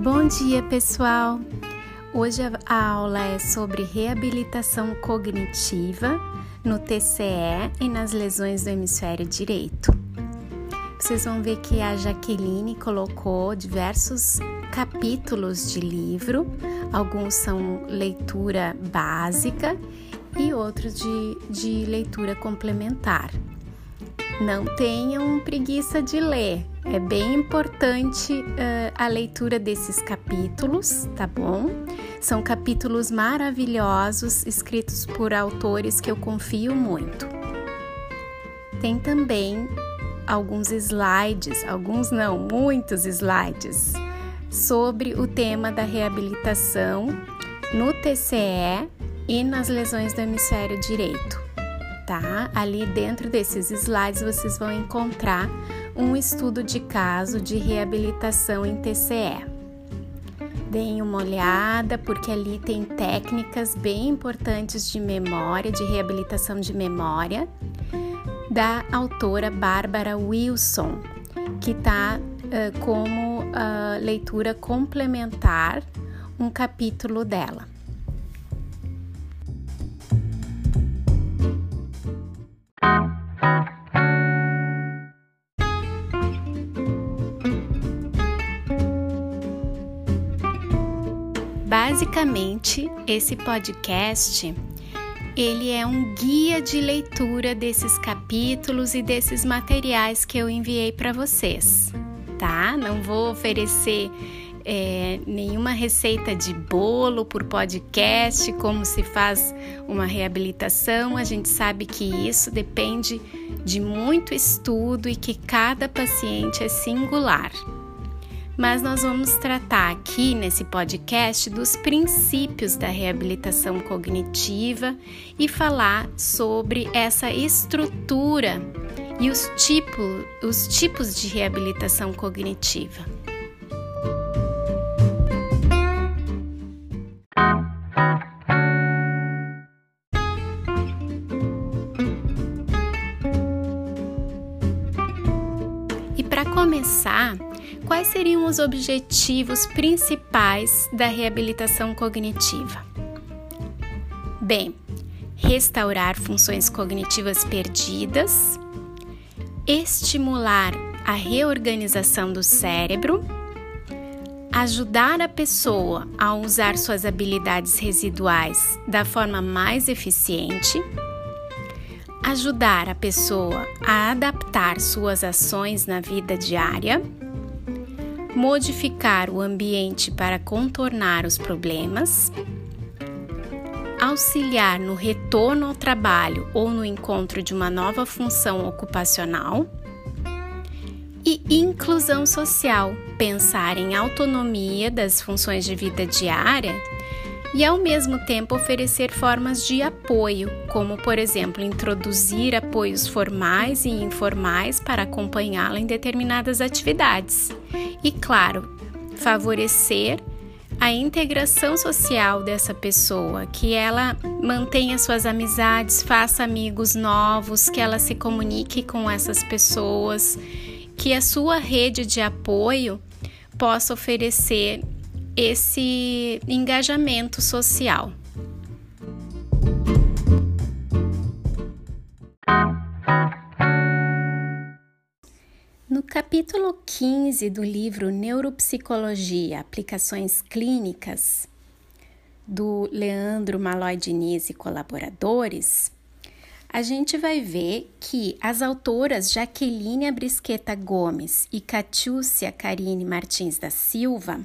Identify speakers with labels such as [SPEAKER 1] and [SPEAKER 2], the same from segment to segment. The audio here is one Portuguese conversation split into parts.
[SPEAKER 1] Bom dia, pessoal! Hoje a aula é sobre reabilitação cognitiva no TCE e nas lesões do hemisfério direito. Vocês vão ver que a Jaqueline colocou diversos capítulos de livro, alguns são leitura básica e outros de, de leitura complementar. Não tenham preguiça de ler, é bem importante uh, a leitura desses capítulos, tá bom? São capítulos maravilhosos escritos por autores que eu confio muito. Tem também alguns slides, alguns não, muitos slides, sobre o tema da reabilitação no TCE e nas lesões do hemisfério direito tá? Ali dentro desses slides vocês vão encontrar um estudo de caso de reabilitação em TCE. Deem uma olhada, porque ali tem técnicas bem importantes de memória, de reabilitação de memória, da autora Bárbara Wilson, que está uh, como uh, leitura complementar um capítulo dela. Basicamente, esse podcast ele é um guia de leitura desses capítulos e desses materiais que eu enviei para vocês, tá? Não vou oferecer é, nenhuma receita de bolo por podcast, como se faz uma reabilitação. A gente sabe que isso depende de muito estudo e que cada paciente é singular mas nós vamos tratar aqui nesse podcast dos princípios da reabilitação cognitiva e falar sobre essa estrutura e os, tipo, os tipos de reabilitação cognitiva. Os objetivos principais da reabilitação cognitiva? Bem, restaurar funções cognitivas perdidas, estimular a reorganização do cérebro, ajudar a pessoa a usar suas habilidades residuais da forma mais eficiente, ajudar a pessoa a adaptar suas ações na vida diária modificar o ambiente para contornar os problemas, auxiliar no retorno ao trabalho ou no encontro de uma nova função ocupacional e inclusão social, pensar em autonomia das funções de vida diária e ao mesmo tempo oferecer formas de apoio, como por exemplo introduzir apoios formais e informais para acompanhá-la em determinadas atividades. E claro, favorecer a integração social dessa pessoa, que ela mantenha suas amizades, faça amigos novos, que ela se comunique com essas pessoas, que a sua rede de apoio possa oferecer esse engajamento social. No capítulo 15 do livro Neuropsicologia Aplicações Clínicas, do Leandro Malói Diniz e colaboradores, a gente vai ver que as autoras Jaqueline Abrisqueta Gomes e Catiúcia Karine Martins da Silva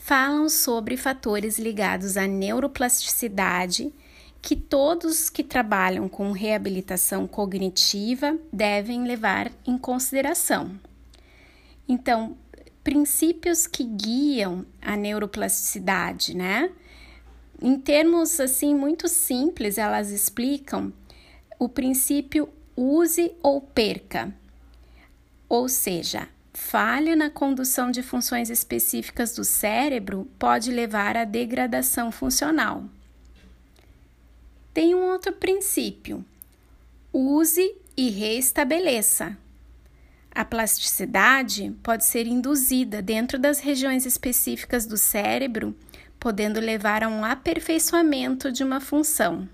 [SPEAKER 1] falam sobre fatores ligados à neuroplasticidade que todos que trabalham com reabilitação cognitiva devem levar em consideração. Então, princípios que guiam a neuroplasticidade, né? Em termos assim muito simples, elas explicam o princípio use ou perca. Ou seja, falha na condução de funções específicas do cérebro pode levar à degradação funcional. Tem um outro princípio: use e reestabeleça. A plasticidade pode ser induzida dentro das regiões específicas do cérebro, podendo levar a um aperfeiçoamento de uma função.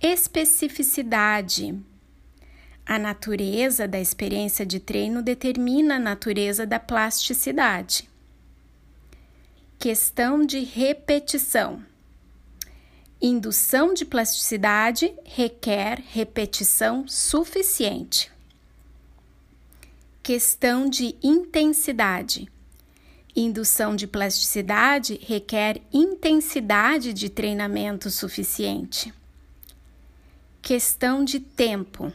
[SPEAKER 1] Especificidade. A natureza da experiência de treino determina a natureza da plasticidade. Questão de repetição. Indução de plasticidade requer repetição suficiente. Questão de intensidade. Indução de plasticidade requer intensidade de treinamento suficiente. Questão de tempo.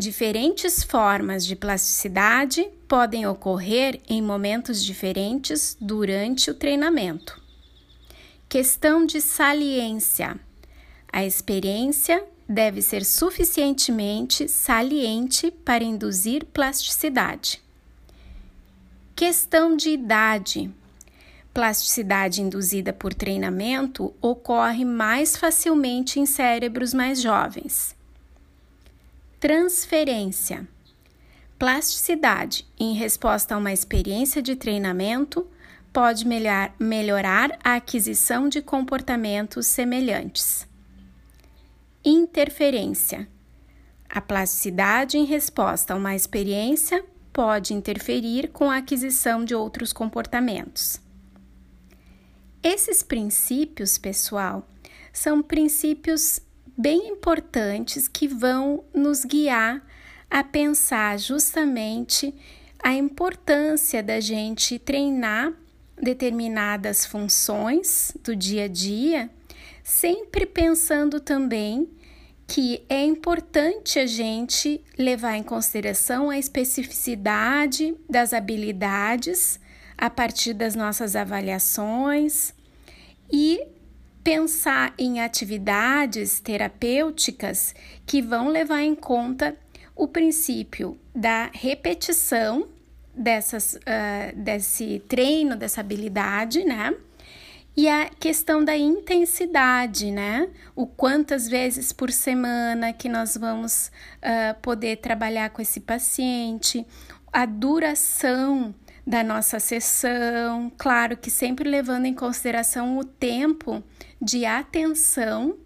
[SPEAKER 1] Diferentes formas de plasticidade podem ocorrer em momentos diferentes durante o treinamento. Questão de saliência. A experiência deve ser suficientemente saliente para induzir plasticidade. Questão de idade. Plasticidade induzida por treinamento ocorre mais facilmente em cérebros mais jovens. Transferência. Plasticidade em resposta a uma experiência de treinamento pode melhor, melhorar a aquisição de comportamentos semelhantes. Interferência. A plasticidade em resposta a uma experiência pode interferir com a aquisição de outros comportamentos. Esses princípios, pessoal, são princípios bem importantes que vão nos guiar a pensar justamente a importância da gente treinar determinadas funções do dia a dia, sempre pensando também que é importante a gente levar em consideração a especificidade das habilidades a partir das nossas avaliações e pensar em atividades terapêuticas que vão levar em conta o princípio da repetição dessas, uh, desse treino, dessa habilidade, né? E a questão da intensidade, né? O quantas vezes por semana que nós vamos uh, poder trabalhar com esse paciente, a duração da nossa sessão, claro que sempre levando em consideração o tempo de atenção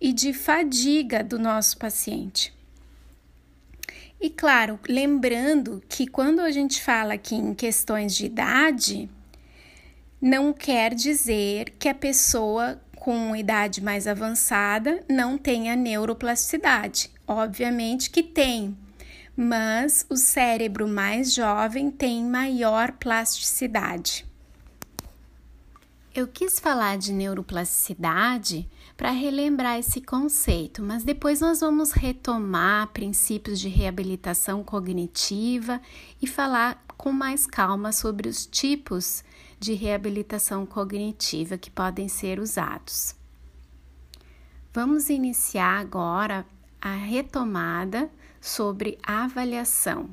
[SPEAKER 1] e de fadiga do nosso paciente. E claro, lembrando que quando a gente fala aqui em questões de idade, não quer dizer que a pessoa com idade mais avançada não tenha neuroplasticidade. Obviamente que tem, mas o cérebro mais jovem tem maior plasticidade. Eu quis falar de neuroplasticidade para relembrar esse conceito, mas depois nós vamos retomar princípios de reabilitação cognitiva e falar com mais calma sobre os tipos de reabilitação cognitiva que podem ser usados. Vamos iniciar agora a retomada sobre a avaliação,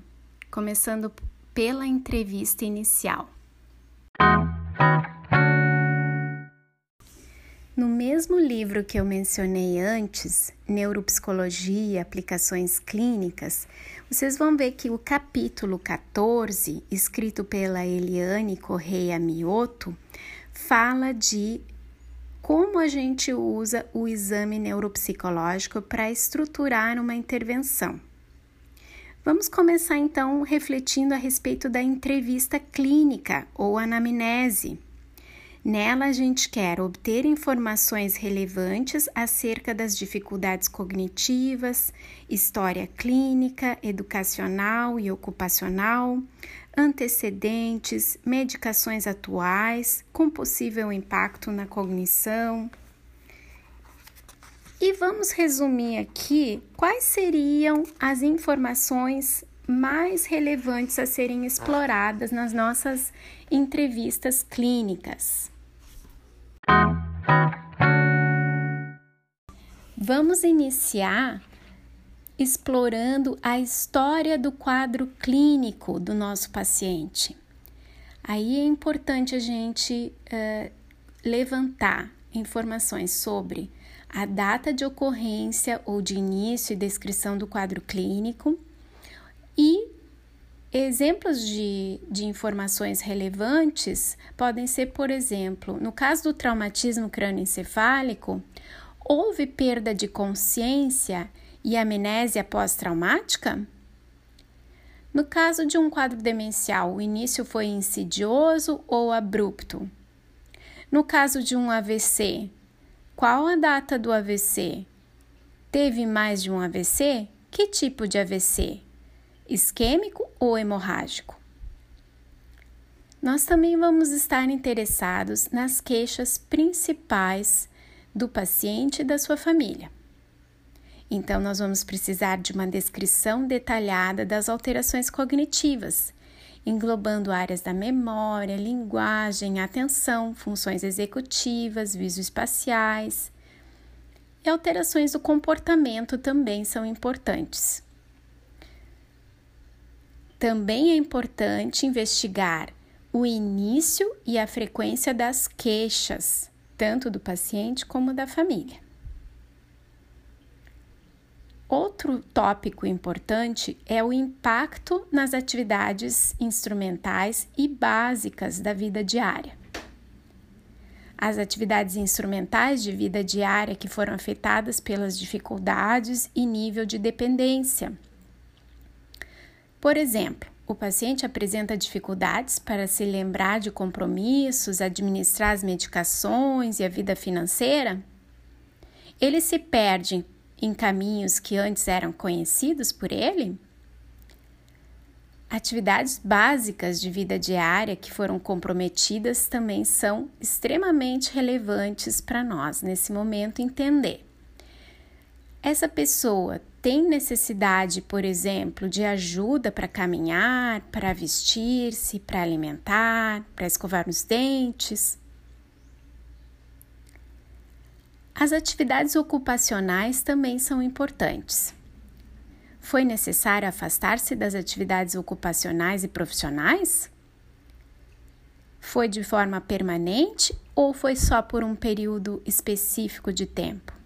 [SPEAKER 1] começando pela entrevista inicial. No mesmo livro que eu mencionei antes, Neuropsicologia Aplicações Clínicas, vocês vão ver que o capítulo 14, escrito pela Eliane Correia Mioto, fala de como a gente usa o exame neuropsicológico para estruturar uma intervenção. Vamos começar então refletindo a respeito da entrevista clínica ou anamnese. Nela, a gente quer obter informações relevantes acerca das dificuldades cognitivas, história clínica, educacional e ocupacional, antecedentes, medicações atuais com possível impacto na cognição. E vamos resumir aqui quais seriam as informações mais relevantes a serem exploradas nas nossas entrevistas clínicas. Vamos iniciar explorando a história do quadro clínico do nosso paciente. Aí é importante a gente uh, levantar informações sobre a data de ocorrência ou de início e descrição do quadro clínico, Exemplos de, de informações relevantes podem ser, por exemplo, no caso do traumatismo crânioencefálico, houve perda de consciência e amnésia pós-traumática? No caso de um quadro demencial, o início foi insidioso ou abrupto? No caso de um AVC, qual a data do AVC? Teve mais de um AVC? Que tipo de AVC? Isquêmico ou hemorrágico. Nós também vamos estar interessados nas queixas principais do paciente e da sua família. Então, nós vamos precisar de uma descrição detalhada das alterações cognitivas, englobando áreas da memória, linguagem, atenção, funções executivas, visoespaciais. E alterações do comportamento também são importantes. Também é importante investigar o início e a frequência das queixas, tanto do paciente como da família. Outro tópico importante é o impacto nas atividades instrumentais e básicas da vida diária. As atividades instrumentais de vida diária que foram afetadas pelas dificuldades e nível de dependência por exemplo, o paciente apresenta dificuldades para se lembrar de compromissos, administrar as medicações e a vida financeira? Ele se perde em caminhos que antes eram conhecidos por ele? Atividades básicas de vida diária que foram comprometidas também são extremamente relevantes para nós nesse momento entender. Essa pessoa tem necessidade, por exemplo, de ajuda para caminhar, para vestir-se, para alimentar, para escovar os dentes. As atividades ocupacionais também são importantes. Foi necessário afastar-se das atividades ocupacionais e profissionais? Foi de forma permanente ou foi só por um período específico de tempo?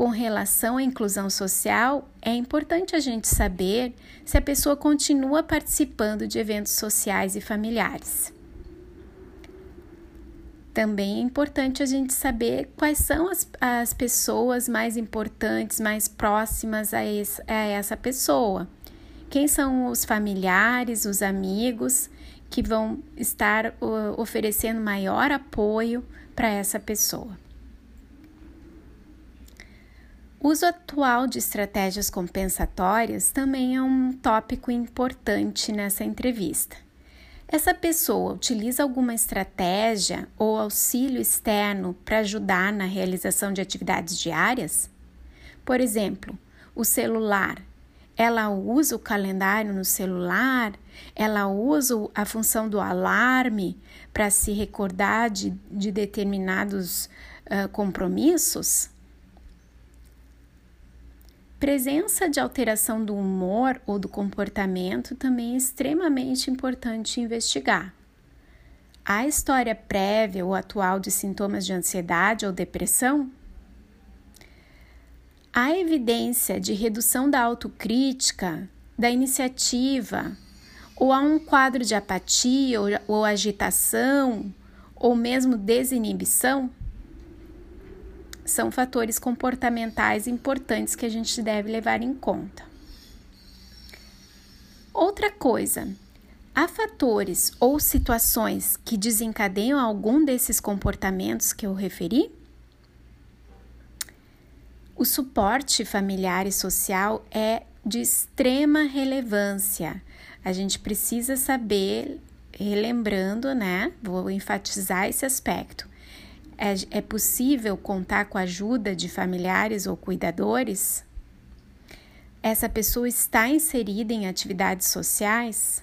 [SPEAKER 1] Com relação à inclusão social, é importante a gente saber se a pessoa continua participando de eventos sociais e familiares. Também é importante a gente saber quais são as, as pessoas mais importantes, mais próximas a, esse, a essa pessoa. Quem são os familiares, os amigos que vão estar uh, oferecendo maior apoio para essa pessoa. Uso atual de estratégias compensatórias também é um tópico importante nessa entrevista. Essa pessoa utiliza alguma estratégia ou auxílio externo para ajudar na realização de atividades diárias? Por exemplo, o celular. Ela usa o calendário no celular? Ela usa a função do alarme para se recordar de, de determinados uh, compromissos? Presença de alteração do humor ou do comportamento também é extremamente importante investigar. Há história prévia ou atual de sintomas de ansiedade ou depressão? Há evidência de redução da autocrítica, da iniciativa, ou há um quadro de apatia ou, ou agitação, ou mesmo desinibição? São fatores comportamentais importantes que a gente deve levar em conta. Outra coisa, há fatores ou situações que desencadeiam algum desses comportamentos que eu referi? O suporte familiar e social é de extrema relevância. A gente precisa saber, relembrando, né? Vou enfatizar esse aspecto é, é possível contar com a ajuda de familiares ou cuidadores? Essa pessoa está inserida em atividades sociais?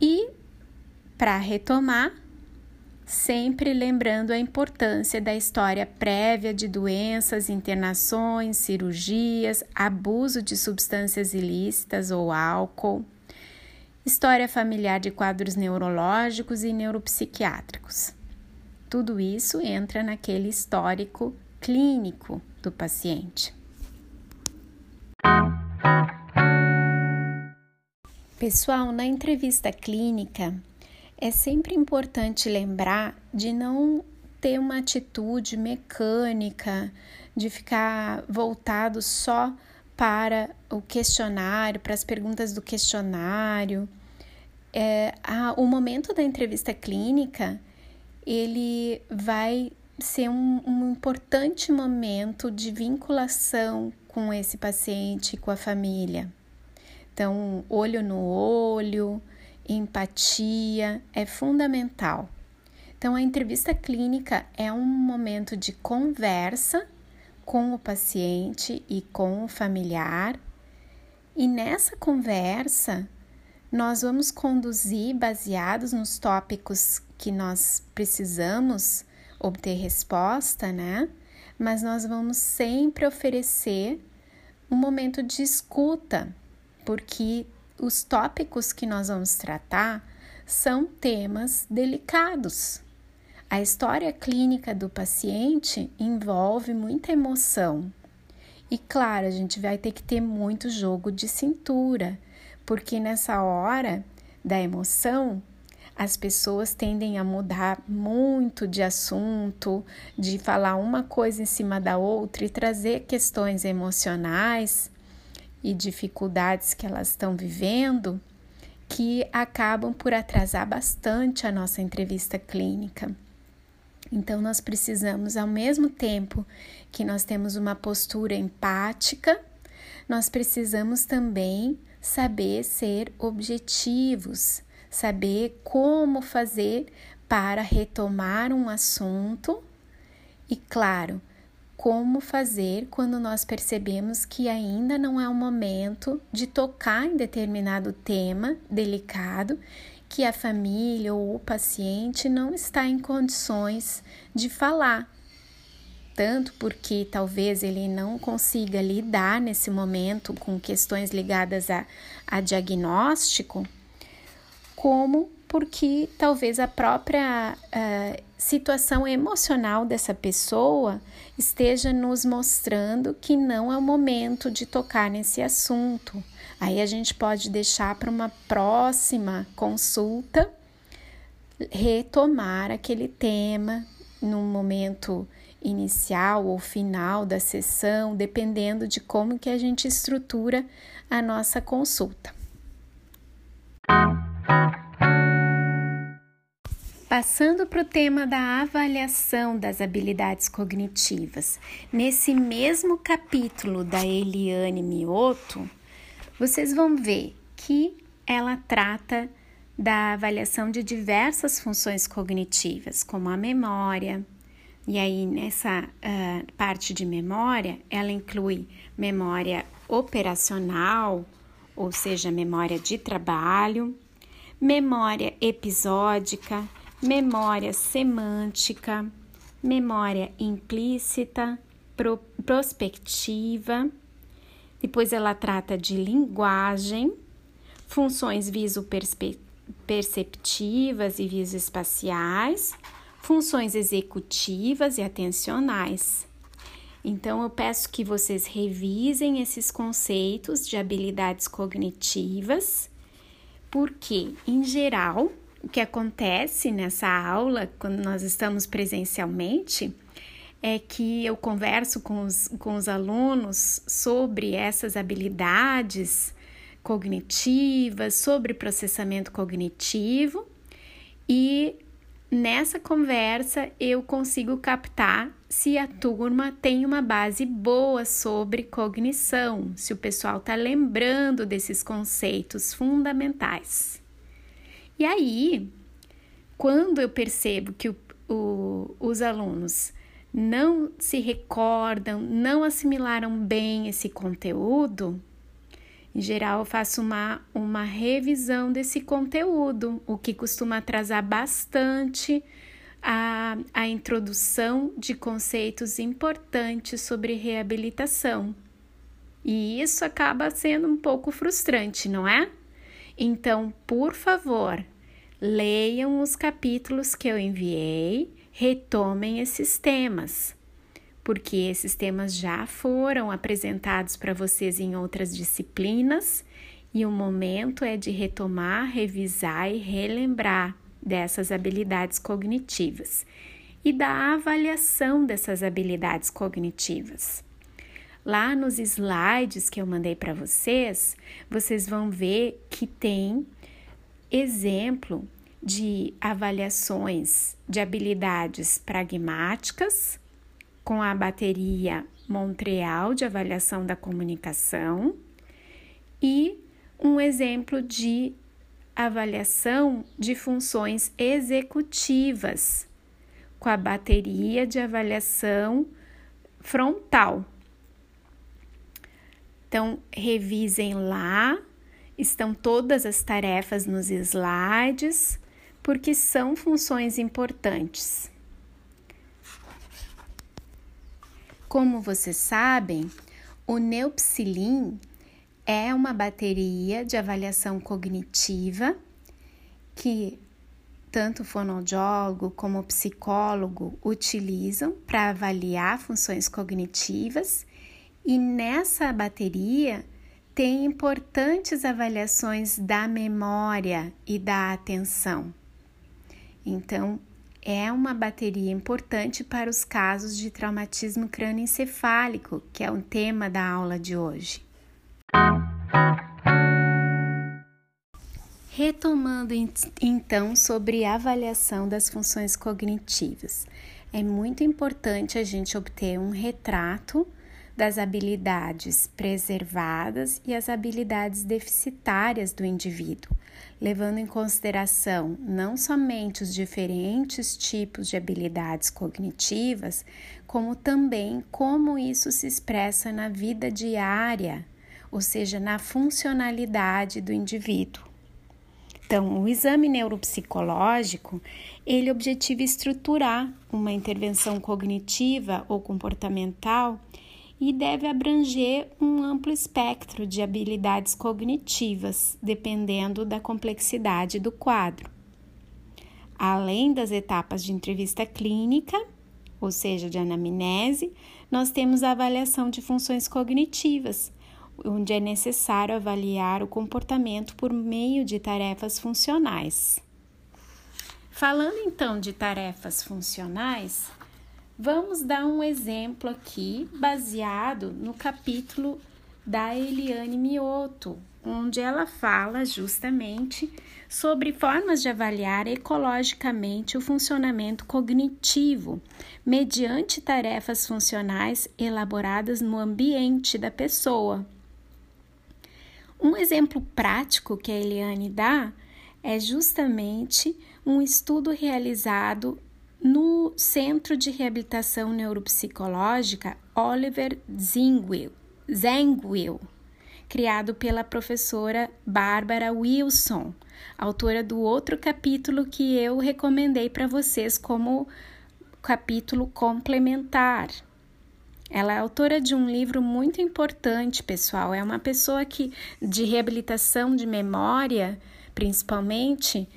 [SPEAKER 1] E, para retomar, sempre lembrando a importância da história prévia de doenças, internações, cirurgias, abuso de substâncias ilícitas ou álcool história familiar de quadros neurológicos e neuropsiquiátricos. Tudo isso entra naquele histórico clínico do paciente. Pessoal, na entrevista clínica, é sempre importante lembrar de não ter uma atitude mecânica, de ficar voltado só para o questionário, para as perguntas do questionário. É, a, o momento da entrevista clínica ele vai ser um, um importante momento de vinculação com esse paciente, com a família. Então, olho no olho, empatia é fundamental. Então, a entrevista clínica é um momento de conversa com o paciente e com o familiar, e nessa conversa nós vamos conduzir baseados nos tópicos que nós precisamos obter resposta, né? Mas nós vamos sempre oferecer um momento de escuta, porque os tópicos que nós vamos tratar são temas delicados. A história clínica do paciente envolve muita emoção. E claro, a gente vai ter que ter muito jogo de cintura, porque nessa hora da emoção, as pessoas tendem a mudar muito de assunto, de falar uma coisa em cima da outra e trazer questões emocionais e dificuldades que elas estão vivendo que acabam por atrasar bastante a nossa entrevista clínica. Então, nós precisamos, ao mesmo tempo que nós temos uma postura empática, nós precisamos também saber ser objetivos, saber como fazer para retomar um assunto e, claro, como fazer quando nós percebemos que ainda não é o momento de tocar em determinado tema delicado que a família ou o paciente não está em condições de falar. Tanto porque talvez ele não consiga lidar nesse momento com questões ligadas a, a diagnóstico, como porque talvez a própria uh, situação emocional dessa pessoa esteja nos mostrando que não é o momento de tocar nesse assunto. Aí a gente pode deixar para uma próxima consulta retomar aquele tema no momento inicial ou final da sessão, dependendo de como que a gente estrutura a nossa consulta. Passando para o tema da avaliação das habilidades cognitivas, nesse mesmo capítulo da Eliane Mioto, vocês vão ver que ela trata da avaliação de diversas funções cognitivas, como a memória. E aí, nessa uh, parte de memória, ela inclui memória operacional, ou seja, memória de trabalho, memória episódica, memória semântica, memória implícita, pro, prospectiva. Depois ela trata de linguagem, funções visoperceptivas e visoespaciais, funções executivas e atencionais. Então, eu peço que vocês revisem esses conceitos de habilidades cognitivas, porque, em geral, o que acontece nessa aula, quando nós estamos presencialmente, é que eu converso com os, com os alunos sobre essas habilidades cognitivas, sobre processamento cognitivo e nessa conversa eu consigo captar se a turma tem uma base boa sobre cognição, se o pessoal está lembrando desses conceitos fundamentais. E aí, quando eu percebo que o, o, os alunos não se recordam, não assimilaram bem esse conteúdo, em geral eu faço uma, uma revisão desse conteúdo, o que costuma atrasar bastante a, a introdução de conceitos importantes sobre reabilitação. E isso acaba sendo um pouco frustrante, não é? Então, por favor, leiam os capítulos que eu enviei retomem esses temas, porque esses temas já foram apresentados para vocês em outras disciplinas e o momento é de retomar, revisar e relembrar dessas habilidades cognitivas e da avaliação dessas habilidades cognitivas. Lá nos slides que eu mandei para vocês, vocês vão ver que tem exemplo de avaliações de habilidades pragmáticas com a bateria Montreal de avaliação da comunicação e um exemplo de avaliação de funções executivas com a bateria de avaliação frontal. Então, revisem lá, estão todas as tarefas nos slides, porque são funções importantes. Como vocês sabem, o Neupsilin é uma bateria de avaliação cognitiva que tanto o fonoaudiólogo como o psicólogo utilizam para avaliar funções cognitivas, e nessa bateria tem importantes avaliações da memória e da atenção. Então, é uma bateria importante para os casos de traumatismo crânioencefálico, que é o tema da aula de hoje. Retomando então sobre a avaliação das funções cognitivas, é muito importante a gente obter um retrato das habilidades preservadas e as habilidades deficitárias do indivíduo, levando em consideração não somente os diferentes tipos de habilidades cognitivas, como também como isso se expressa na vida diária, ou seja, na funcionalidade do indivíduo. Então, o exame neuropsicológico, ele objetiva estruturar uma intervenção cognitiva ou comportamental e deve abranger um amplo espectro de habilidades cognitivas, dependendo da complexidade do quadro. Além das etapas de entrevista clínica, ou seja, de anamnese, nós temos a avaliação de funções cognitivas, onde é necessário avaliar o comportamento por meio de tarefas funcionais. Falando então de tarefas funcionais, vamos dar um exemplo aqui baseado no capítulo da Eliane Mioto, onde ela fala justamente sobre formas de avaliar ecologicamente o funcionamento cognitivo mediante tarefas funcionais elaboradas no ambiente da pessoa. Um exemplo prático que a Eliane dá é justamente um estudo realizado no Centro de Reabilitação Neuropsicológica Oliver Zengwill, Zengwill criado pela professora Bárbara Wilson, autora do outro capítulo que eu recomendei para vocês como capítulo complementar. Ela é autora de um livro muito importante, pessoal. É uma pessoa que de reabilitação de memória, principalmente,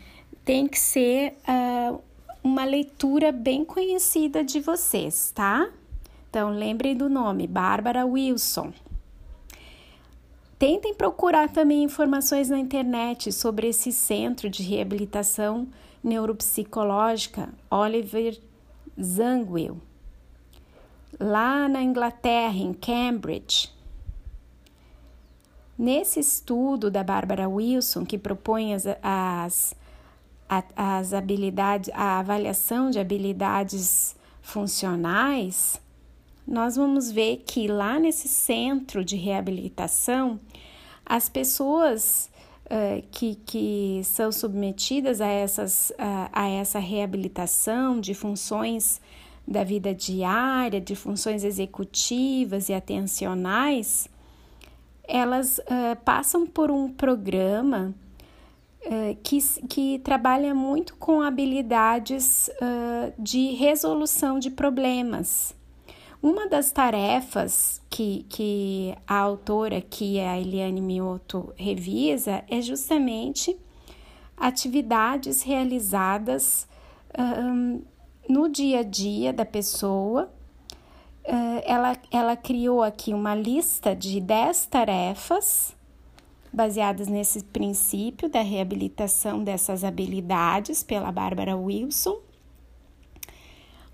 [SPEAKER 1] tem que ser uh, uma leitura bem conhecida de vocês, tá? Então, lembrem do nome, Bárbara Wilson. Tentem procurar também informações na internet sobre esse centro de reabilitação neuropsicológica, Oliver Zangwill lá na Inglaterra, em Cambridge. Nesse estudo da Barbara Wilson, que propõe as, as, as habilidades, a avaliação de habilidades funcionais, nós vamos ver que lá nesse centro de reabilitação, as pessoas uh, que, que são submetidas a, essas, uh, a essa reabilitação de funções da vida diária, de funções executivas e atencionais, elas uh, passam por um programa uh, que, que trabalha muito com habilidades uh, de resolução de problemas. Uma das tarefas que, que a autora, que é a Eliane Mioto, revisa é justamente atividades realizadas no dia a dia da pessoa. Ela, ela criou aqui uma lista de 10 tarefas baseadas nesse princípio da reabilitação dessas habilidades pela Bárbara Wilson,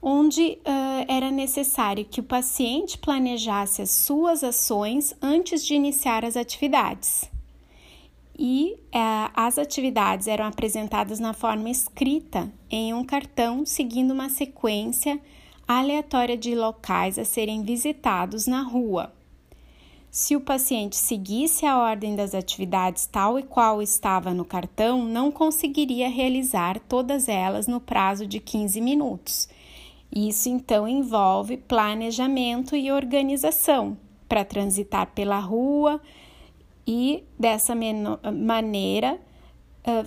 [SPEAKER 1] onde uh, era necessário que o paciente planejasse as suas ações antes de iniciar as atividades. E uh, as atividades eram apresentadas na forma escrita em um cartão, seguindo uma sequência aleatória de locais a serem visitados na rua. Se o paciente seguisse a ordem das atividades tal e qual estava no cartão, não conseguiria realizar todas elas no prazo de 15 minutos. Isso então envolve planejamento e organização para transitar pela rua e dessa maneira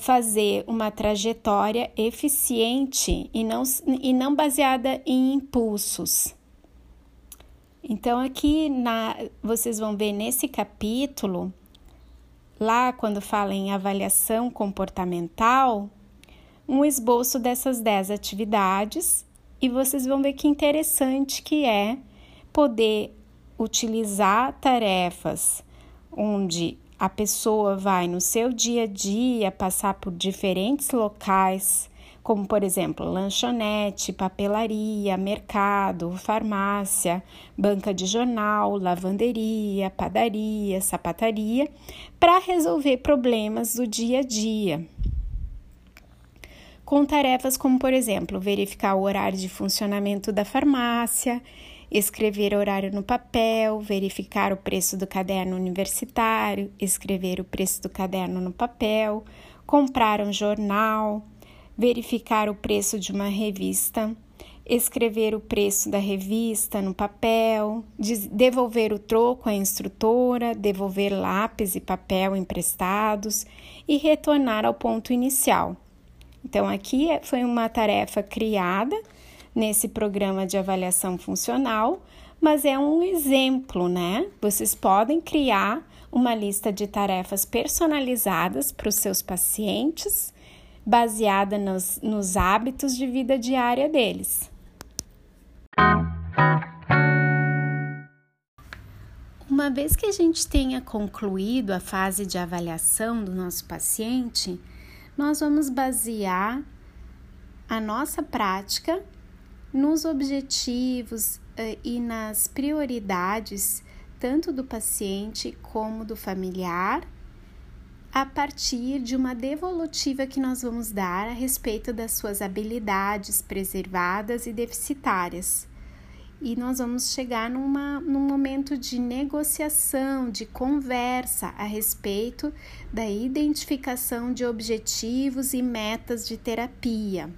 [SPEAKER 1] fazer uma trajetória eficiente e não, e não baseada em impulsos. Então, aqui na, vocês vão ver nesse capítulo, lá quando fala em avaliação comportamental, um esboço dessas 10 atividades e vocês vão ver que interessante que é poder utilizar tarefas onde a pessoa vai no seu dia a dia passar por diferentes locais, como por exemplo lanchonete, papelaria, mercado, farmácia, banca de jornal, lavanderia, padaria, sapataria, para resolver problemas do dia a dia. Com tarefas como, por exemplo, verificar o horário de funcionamento da farmácia, escrever horário no papel, verificar o preço do caderno universitário, escrever o preço do caderno no papel, comprar um jornal, verificar o preço de uma revista, escrever o preço da revista no papel, devolver o troco à instrutora, devolver lápis e papel emprestados e retornar ao ponto inicial. Então, aqui é, foi uma tarefa criada nesse programa de avaliação funcional, mas é um exemplo, né? Vocês podem criar uma lista de tarefas personalizadas para os seus pacientes, baseada nos, nos hábitos de vida diária deles. Uma vez que a gente tenha concluído a fase de avaliação do nosso paciente, nós vamos basear a nossa prática nos objetivos uh, e nas prioridades tanto do paciente como do familiar, a partir de uma devolutiva que nós vamos dar a respeito das suas habilidades preservadas e deficitárias. E nós vamos chegar numa, num momento de negociação, de conversa a respeito da identificação de objetivos e metas de terapia.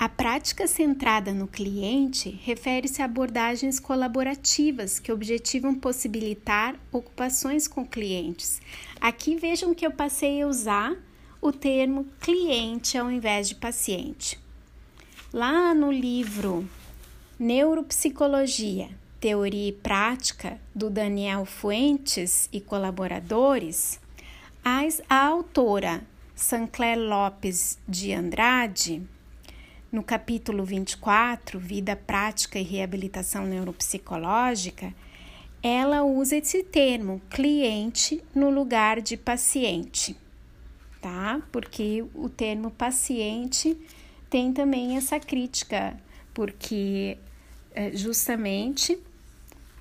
[SPEAKER 1] A prática centrada no cliente refere-se a abordagens colaborativas que objetivam possibilitar ocupações com clientes. Aqui vejam que eu passei a usar o termo cliente ao invés de paciente. Lá no livro Neuropsicologia, Teoria e Prática, do Daniel Fuentes e colaboradores, a autora Sancler Lopes de Andrade no capítulo 24, Vida Prática e Reabilitação Neuropsicológica, ela usa esse termo cliente no lugar de paciente, tá? Porque o termo paciente tem também essa crítica, porque é, justamente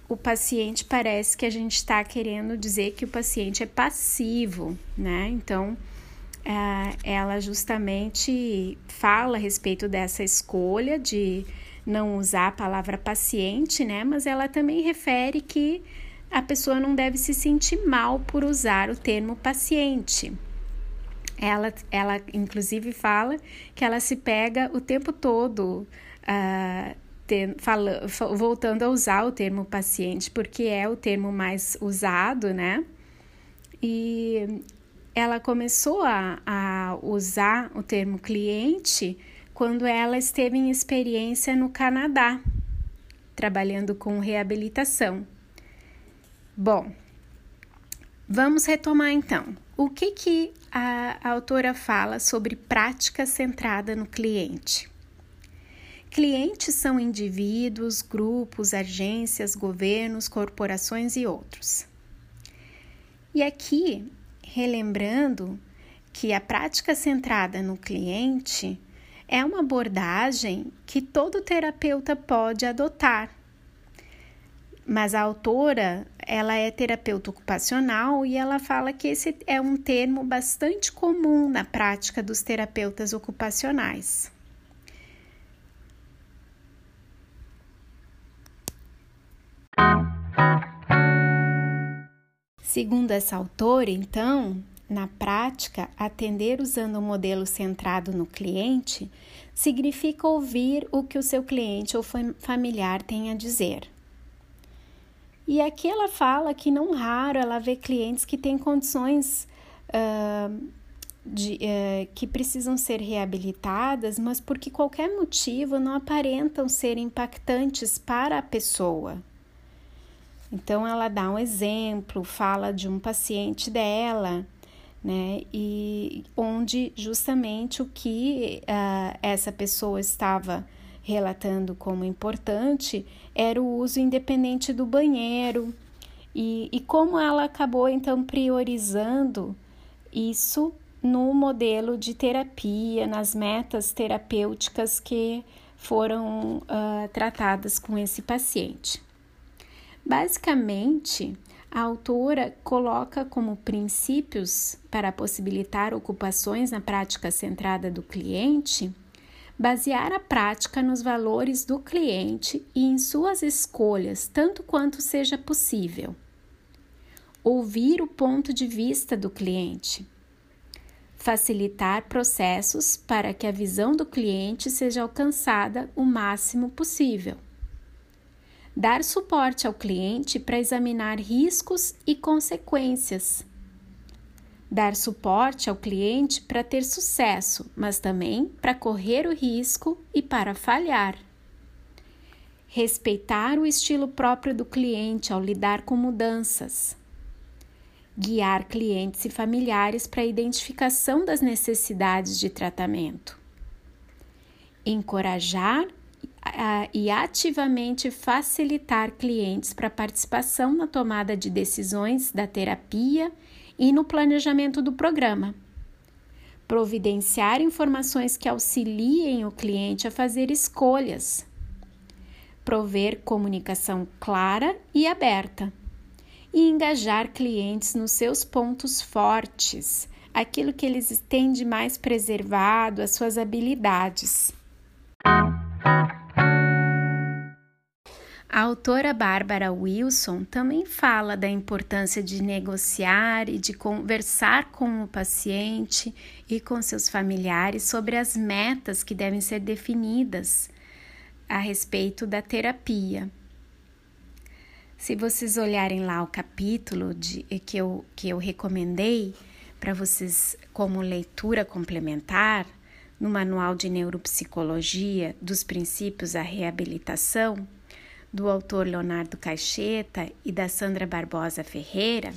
[SPEAKER 1] o paciente parece que a gente está querendo dizer que o paciente é passivo, né? Então, ela justamente fala a respeito dessa escolha de não usar a palavra paciente, né? Mas ela também refere que a pessoa não deve se sentir mal por usar o termo paciente. Ela, ela inclusive fala que ela se pega o tempo todo uh, fala, voltando a usar o termo paciente, porque é o termo mais usado, né? E ela começou a, a usar o termo cliente quando ela esteve em experiência no Canadá, trabalhando com reabilitação. Bom, vamos retomar então. O que, que a, a autora fala sobre prática centrada no cliente? Clientes são indivíduos, grupos, agências, governos, corporações e outros. E aqui, relembrando que a prática centrada no cliente é uma abordagem que todo terapeuta pode adotar. Mas a autora, ela é terapeuta ocupacional e ela fala que esse é um termo bastante comum na prática dos terapeutas ocupacionais. Segundo essa autora, então, na prática, atender usando um modelo centrado no cliente significa ouvir o que o seu cliente ou familiar tem a dizer. E aqui ela fala que não raro ela vê clientes que têm condições uh, de, uh, que precisam ser reabilitadas, mas porque qualquer motivo não aparentam ser impactantes para a pessoa. Então ela dá um exemplo, fala de um paciente dela né? E onde justamente o que uh, essa pessoa estava relatando como importante era o uso independente do banheiro e, e como ela acabou então priorizando isso no modelo de terapia, nas metas terapêuticas que foram uh, tratadas com esse paciente. Basicamente, a autora coloca como princípios para possibilitar ocupações na prática centrada do cliente basear a prática nos valores do cliente e em suas escolhas, tanto quanto seja possível. Ouvir o ponto de vista do cliente. Facilitar processos para que a visão do cliente seja alcançada o máximo possível dar suporte ao cliente para examinar riscos e consequências. Dar suporte ao cliente para ter sucesso, mas também para correr o risco e para falhar. Respeitar o estilo próprio do cliente ao lidar com mudanças. Guiar clientes e familiares para a identificação das necessidades de tratamento. Encorajar e ativamente facilitar clientes para participação na tomada de decisões da terapia e no planejamento do programa. Providenciar informações que auxiliem o cliente a fazer escolhas. Prover comunicação clara e aberta. E engajar clientes nos seus pontos fortes, aquilo que eles têm de mais preservado, as suas habilidades. A autora Bárbara Wilson também fala da importância de negociar e de conversar com o paciente e com seus familiares sobre as metas que devem ser definidas a respeito da terapia. Se vocês olharem lá o capítulo de, que, eu, que eu recomendei para vocês como leitura complementar no Manual de Neuropsicologia dos Princípios à Reabilitação, do autor Leonardo Caixeta e da Sandra Barbosa Ferreira,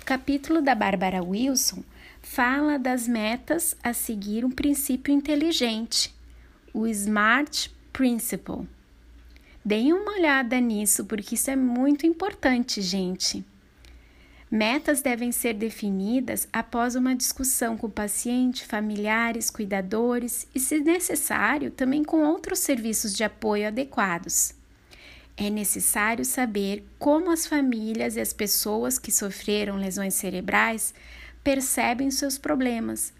[SPEAKER 1] o capítulo da Bárbara Wilson fala das metas a seguir um princípio inteligente, o SMART Principle. Deem uma olhada nisso, porque isso é muito importante, gente. Metas devem ser definidas após uma discussão com o paciente, familiares, cuidadores e, se necessário, também com outros serviços de apoio adequados. É necessário saber como as famílias e as pessoas que sofreram lesões cerebrais percebem seus problemas,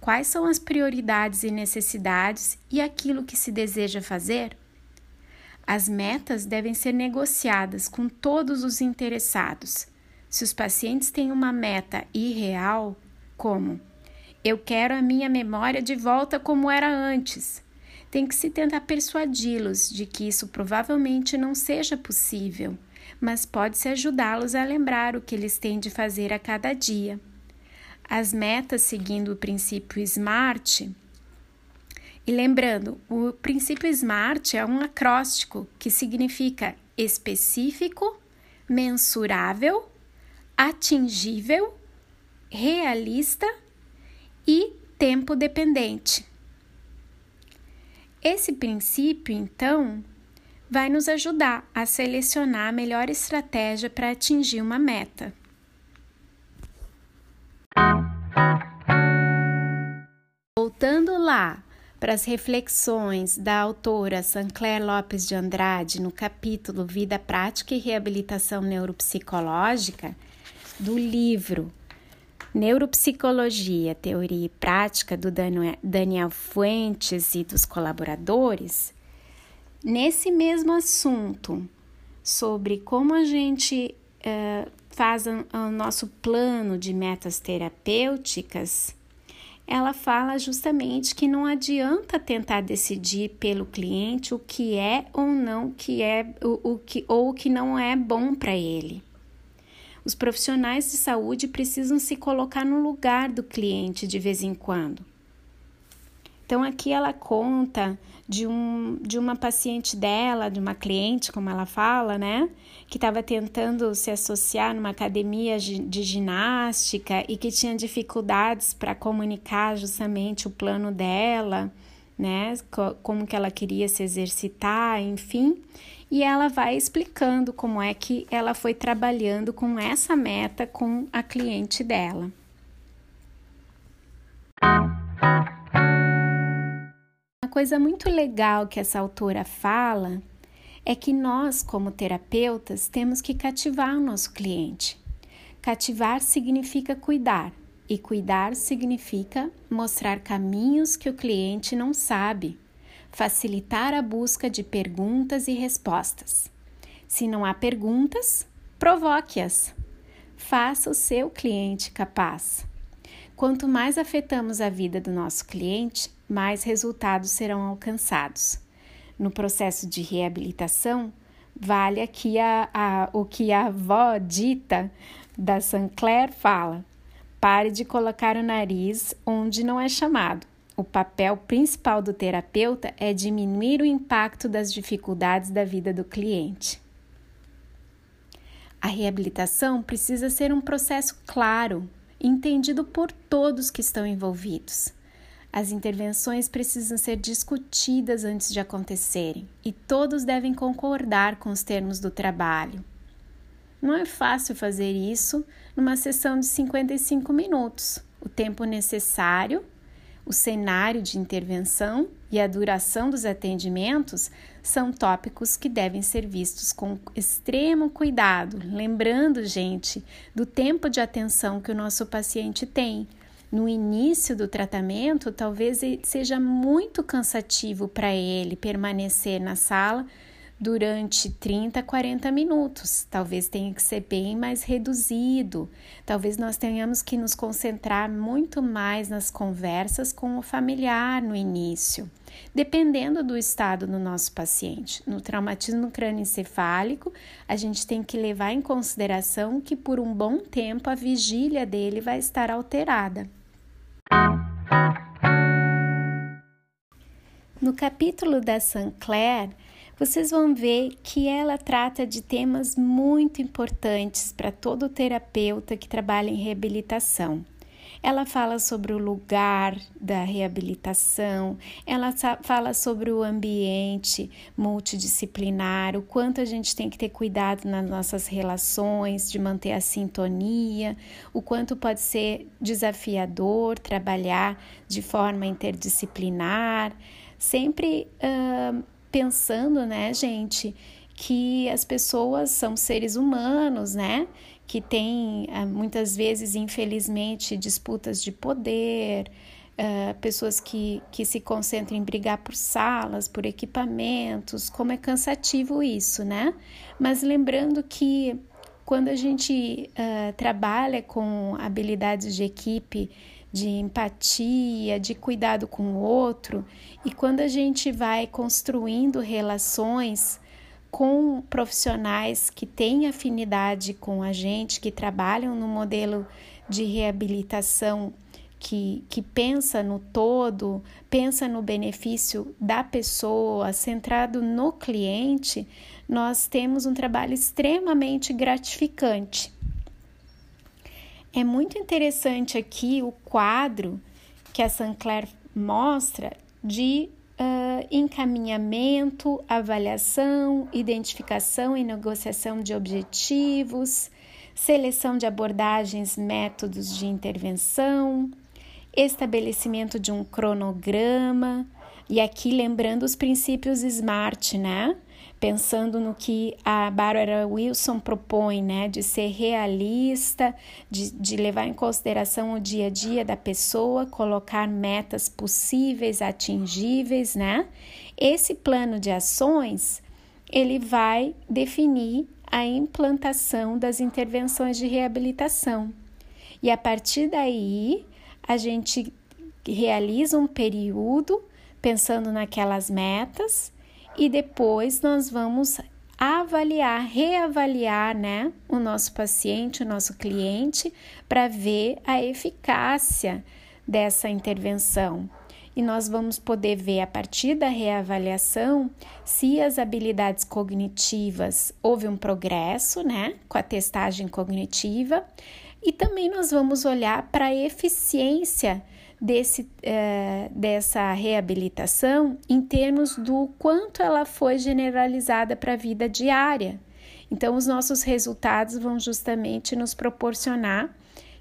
[SPEAKER 1] quais são as prioridades e necessidades e aquilo que se deseja fazer. As metas devem ser negociadas com todos os interessados. Se os pacientes têm uma meta irreal, como eu quero a minha memória de volta como era antes, tem que se tentar persuadi-los de que isso provavelmente não seja possível, mas pode-se ajudá-los a lembrar o que eles têm de fazer a cada dia. As metas seguindo o princípio SMART. E lembrando, o princípio SMART é um acróstico que significa específico, mensurável, atingível, realista e tempo dependente. Esse princípio, então, vai nos ajudar a selecionar a melhor estratégia para atingir uma meta. Voltando lá para as reflexões da autora Sancler Lopes de Andrade no capítulo Vida Prática e Reabilitação Neuropsicológica do livro Neuropsicologia, Teoria e Prática do Daniel Fuentes e dos colaboradores, nesse mesmo assunto sobre como a gente uh, faz o nosso plano de metas terapêuticas, ela fala justamente que não adianta tentar decidir pelo cliente o que é ou não que é o, o que ou o que não é bom para ele. Os profissionais de saúde precisam se colocar no lugar do cliente de vez em quando. Então aqui ela conta de, um, de uma paciente dela, de uma cliente, como ela fala, né? Que estava tentando se associar numa academia de ginástica e que tinha dificuldades para comunicar justamente o plano dela, né? Como que ela queria se exercitar, enfim. E ela vai explicando como é que ela foi trabalhando com essa meta com a cliente dela. coisa muito legal que essa autora fala é que nós, como terapeutas, temos que cativar o nosso cliente. Cativar significa cuidar, e cuidar significa mostrar caminhos que o cliente não sabe, facilitar a busca de perguntas e respostas. Se não há perguntas, provoque-as. Faça o seu cliente capaz. Quanto mais afetamos a vida do nosso cliente, mais resultados serão alcançados. No processo de reabilitação, vale aqui a, a, o que a avó dita da Sancler fala: pare de colocar o nariz onde não é chamado. O papel principal do terapeuta é diminuir o impacto das dificuldades da vida do cliente. A reabilitação precisa ser um processo claro, entendido por todos que estão envolvidos. As intervenções precisam ser discutidas antes de acontecerem e todos devem concordar com os termos do trabalho. Não é fácil fazer isso numa sessão de 55 minutos. O tempo necessário o cenário de intervenção e a duração dos atendimentos são tópicos que devem ser vistos com extremo cuidado, lembrando, gente, do tempo de atenção que o nosso paciente tem. No início do tratamento, talvez seja muito cansativo para ele permanecer na sala durante 30, 40 minutos. Talvez tenha que ser bem mais reduzido. Talvez nós tenhamos que nos concentrar muito mais nas conversas com o familiar no início, dependendo do estado do nosso paciente. No traumatismo crânioencefálico, a gente tem que levar em consideração que por um bom tempo a vigília dele vai estar alterada. No capítulo da Saint-Clair, vocês vão ver que ela trata de temas muito importantes para todo terapeuta que trabalha em reabilitação. Ela fala sobre o lugar da reabilitação, ela fala sobre o ambiente multidisciplinar, o quanto a gente tem que ter cuidado nas nossas relações, de manter a sintonia, o quanto pode ser desafiador trabalhar de forma interdisciplinar, sempre. Uh, pensando, né, gente, que as pessoas são seres humanos, né? Que têm ah, muitas vezes, infelizmente, disputas de poder, uh, pessoas que, que se concentram em brigar por salas, por equipamentos, como é cansativo isso, né? Mas lembrando que quando a gente uh, trabalha com habilidades de equipe, de empatia, de cuidado com o outro, e quando a gente vai construindo relações com profissionais que têm afinidade com a gente, que trabalham no modelo de reabilitação que, que pensa no todo, pensa no benefício da pessoa, centrado no cliente, nós temos um trabalho extremamente gratificante. É muito interessante aqui o quadro que a Sancler mostra de uh, encaminhamento, avaliação, identificação e negociação de objetivos, seleção de abordagens, métodos de intervenção, estabelecimento de um cronograma, e aqui lembrando os princípios SMART, né? Pensando no que a Barbara Wilson propõe, né, de ser realista, de, de levar em consideração o dia a dia da pessoa, colocar metas possíveis, atingíveis, né? Esse plano de ações ele vai definir a implantação das intervenções de reabilitação. E a partir daí, a gente realiza um período pensando naquelas metas e depois nós vamos avaliar, reavaliar, né, o nosso paciente, o nosso cliente, para ver a eficácia dessa intervenção. E nós vamos poder ver a partir da reavaliação se as habilidades cognitivas houve um progresso, né, com a testagem cognitiva, e também nós vamos olhar para a eficiência desse, é, dessa reabilitação em termos do quanto ela foi generalizada para a vida diária. Então, os nossos resultados vão justamente nos proporcionar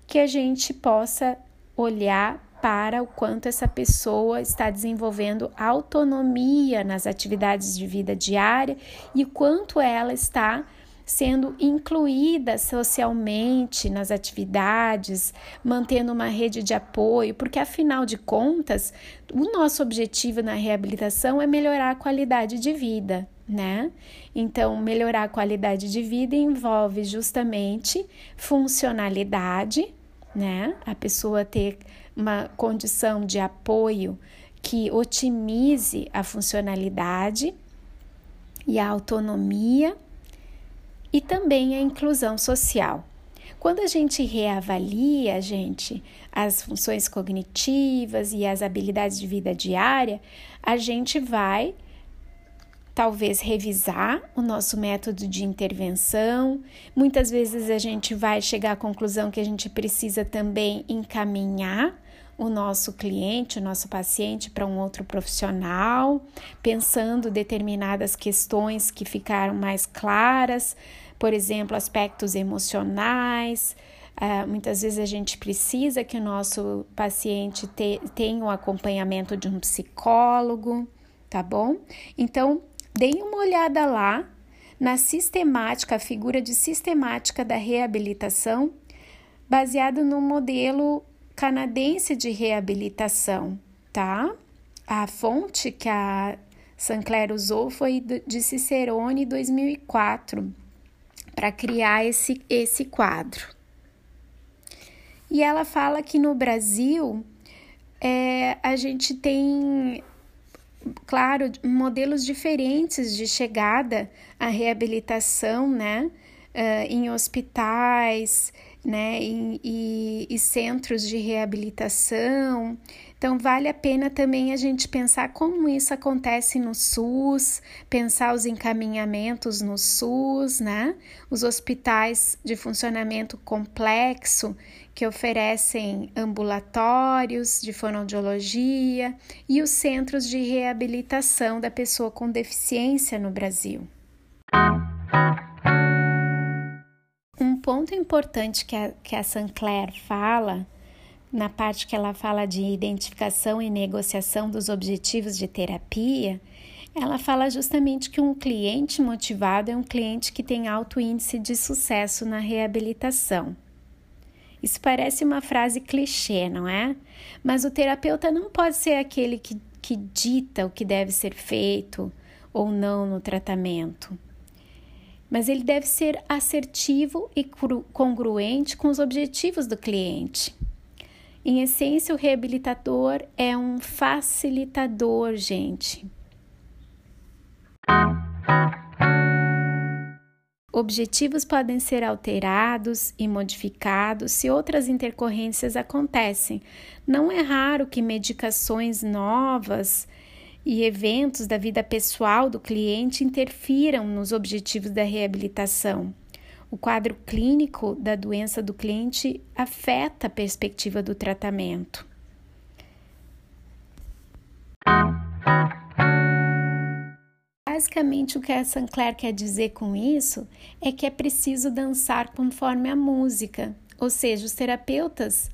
[SPEAKER 1] que a gente possa olhar para o quanto essa pessoa está desenvolvendo autonomia nas atividades de vida diária e quanto ela está sendo incluída socialmente nas atividades, mantendo uma rede de apoio, porque afinal de contas, o nosso objetivo na reabilitação é melhorar a qualidade de vida, né? Então, melhorar a qualidade de vida envolve justamente funcionalidade, né? A pessoa ter uma condição de apoio que otimize a funcionalidade e a autonomia e também a inclusão social. Quando a gente reavalia, gente, as funções cognitivas e as habilidades de vida diária, a gente vai talvez revisar o nosso método de intervenção. Muitas vezes a gente vai chegar à conclusão que a gente precisa também encaminhar o nosso cliente, o nosso paciente para um outro profissional, pensando determinadas questões que ficaram mais claras, por exemplo, aspectos emocionais. Uh, muitas vezes a gente precisa que o nosso paciente te, tenha o um acompanhamento de um psicólogo, tá bom? Então, deem uma olhada lá na sistemática, a figura de sistemática da reabilitação, baseado no modelo canadense de reabilitação, tá? A fonte que a Sancler usou foi de Cicerone 2004 para criar esse, esse quadro. E ela fala que no Brasil é, a gente tem, claro, modelos diferentes de chegada à reabilitação, né? Uh, em hospitais, né, e, e, e centros de reabilitação. Então, vale a pena também a gente pensar como isso acontece no SUS, pensar os encaminhamentos no SUS, né? Os hospitais de funcionamento complexo que oferecem ambulatórios de fonoaudiologia e os centros de reabilitação da pessoa com deficiência no Brasil ponto importante que a, que a Sancler fala, na parte que ela fala de identificação e negociação dos objetivos de terapia, ela fala justamente que um cliente motivado é um cliente que tem alto índice de sucesso na reabilitação. Isso parece uma frase clichê, não é? Mas o terapeuta não pode ser aquele que, que dita o que deve ser feito ou não no tratamento mas ele deve ser assertivo e congruente com os objetivos do cliente. Em essência, o reabilitador é um facilitador, gente. Objetivos podem ser alterados e modificados se outras intercorrências acontecem. Não é raro que medicações novas e eventos da vida pessoal do cliente interfiram nos objetivos da reabilitação. O quadro clínico da doença do cliente afeta a perspectiva do tratamento. Basicamente, o que a Sancler quer dizer com isso é que é preciso dançar conforme a música, ou seja, os terapeutas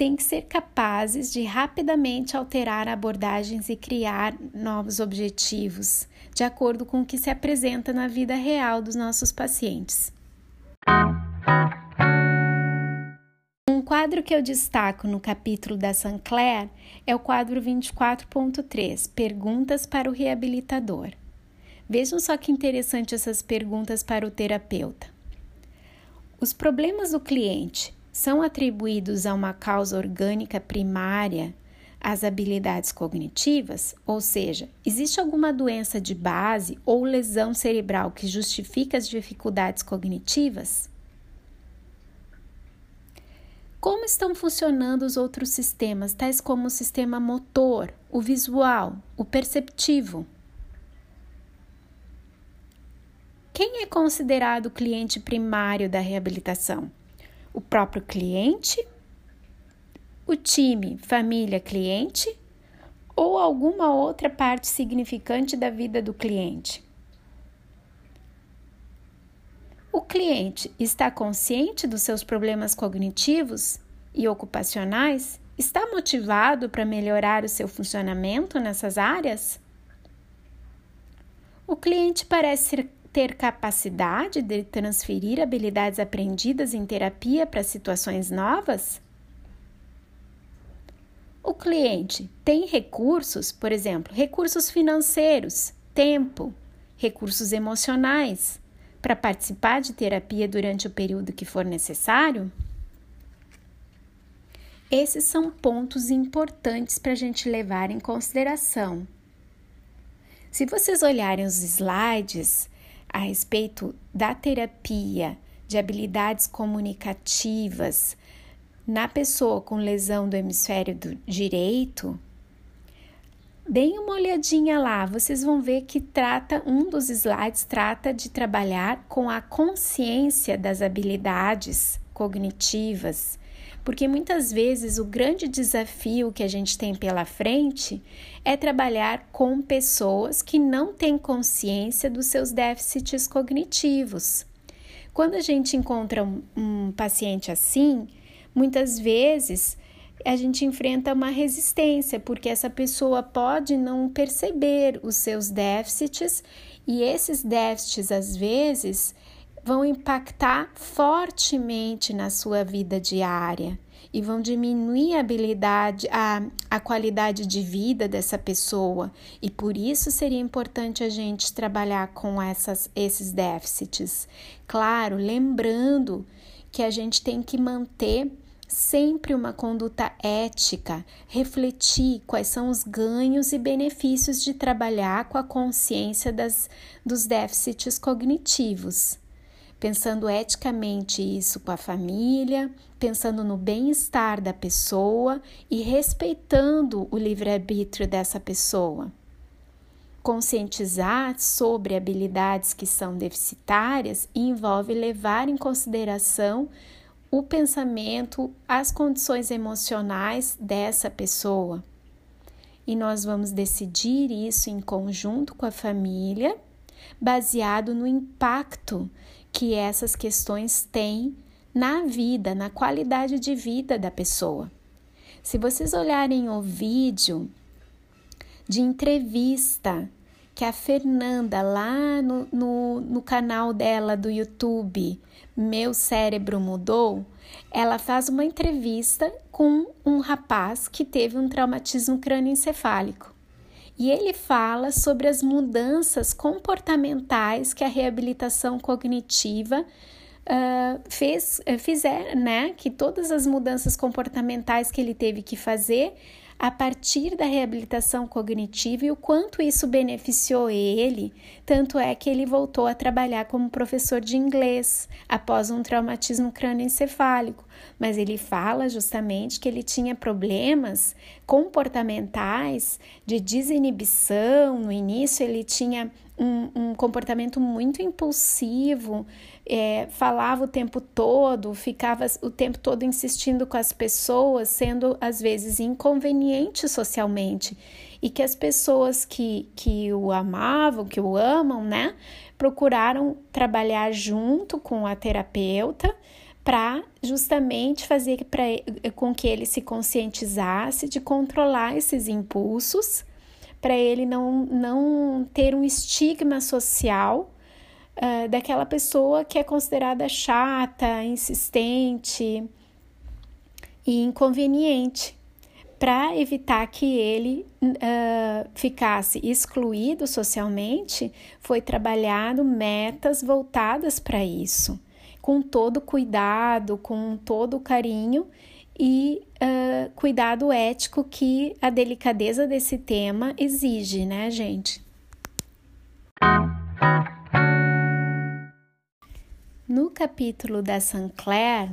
[SPEAKER 1] têm que ser capazes de rapidamente alterar abordagens e criar novos objetivos, de acordo com o que se apresenta na vida real dos nossos pacientes. Um quadro que eu destaco no capítulo da Sancler é o quadro 24.3 Perguntas para o reabilitador. Vejam só que interessante essas perguntas para o terapeuta. Os problemas do cliente são atribuídos a uma causa orgânica primária às habilidades cognitivas, ou seja, existe alguma doença de base ou lesão cerebral que justifica as dificuldades cognitivas? Como estão funcionando os outros sistemas, tais como o sistema motor, o visual, o perceptivo? Quem é considerado cliente primário da reabilitação? O próprio cliente, o time, família, cliente ou alguma outra parte significante da vida do cliente. O cliente está consciente dos seus problemas cognitivos e ocupacionais? Está motivado para melhorar o seu funcionamento nessas áreas? O cliente parece ter capacidade de transferir habilidades aprendidas em terapia para situações novas? O cliente tem recursos, por exemplo, recursos financeiros, tempo, recursos emocionais para participar de terapia durante o período que for necessário? Esses são pontos importantes para a gente levar em consideração. Se vocês olharem os slides, a respeito da terapia de habilidades comunicativas na pessoa com lesão do hemisfério do direito, deem uma olhadinha lá, vocês vão ver que trata um dos slides trata de trabalhar com a consciência das habilidades cognitivas porque muitas vezes o grande desafio que a gente tem pela frente é trabalhar com pessoas que não têm consciência dos seus déficits cognitivos. Quando a gente encontra um, um paciente assim, muitas vezes a gente enfrenta uma resistência, porque essa pessoa pode não perceber os seus déficits e esses déficits, às vezes, vão impactar fortemente na sua vida diária e vão diminuir a habilidade, a, a qualidade de vida dessa pessoa. E por isso seria importante a gente trabalhar com essas, esses déficits. Claro, lembrando que a gente tem que manter sempre uma conduta ética, refletir quais são os ganhos e benefícios de trabalhar com a consciência das, dos déficits cognitivos pensando eticamente isso com a família, pensando no bem-estar da pessoa e respeitando o livre-arbítrio dessa pessoa. Conscientizar sobre habilidades que são deficitárias envolve levar em consideração o pensamento, as condições emocionais dessa pessoa. E nós vamos decidir isso em conjunto com a família, baseado no impacto que essas questões têm na vida, na qualidade de vida da pessoa. Se vocês olharem o vídeo de entrevista que a Fernanda, lá no, no, no, canal dela do YouTube, Meu Cérebro Mudou, ela faz uma entrevista com um rapaz que teve um traumatismo crânioencefálico e ele fala sobre as mudanças comportamentais que a reabilitação cognitiva uh, fez, uh, fizer, né? Que todas as mudanças comportamentais que ele teve que fazer a partir da reabilitação cognitiva e o quanto isso beneficiou ele. Tanto é que ele voltou a trabalhar como professor de inglês após um traumatismo crânioencefálico. Mas ele fala justamente que ele tinha problemas comportamentais de desinibição. No início, ele tinha um, um comportamento muito impulsivo, é, falava o tempo todo, ficava o tempo todo insistindo com as pessoas, sendo às vezes inconveniente socialmente. E que as pessoas que, que o amavam, que o amam, né, procuraram trabalhar junto com a terapeuta para justamente fazer pra, com que ele se conscientizasse de controlar esses impulsos, para ele não, não ter um estigma social uh, daquela pessoa que é considerada chata, insistente e inconveniente, para evitar que ele uh, ficasse excluído socialmente, foi trabalhado metas voltadas para isso, com todo cuidado, com todo carinho e uh, cuidado ético que a delicadeza desse tema exige, né, gente? No capítulo da Sancler,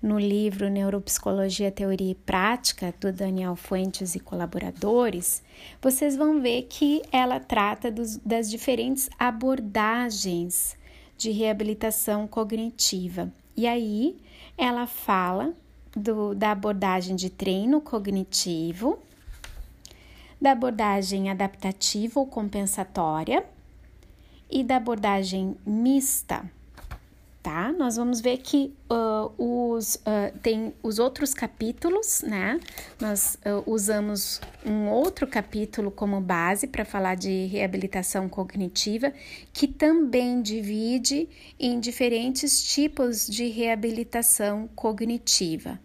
[SPEAKER 1] no livro Neuropsicologia, Teoria e Prática, do Daniel Fuentes e colaboradores, vocês vão ver que ela trata dos, das diferentes abordagens de reabilitação cognitiva. E aí ela fala do, da abordagem de treino cognitivo, da abordagem adaptativa ou compensatória e da abordagem mista tá? Nós vamos ver que uh, os, uh, tem os outros capítulos, né? Nós uh, usamos um outro capítulo como base para falar de reabilitação cognitiva, que também divide em diferentes tipos de reabilitação cognitiva.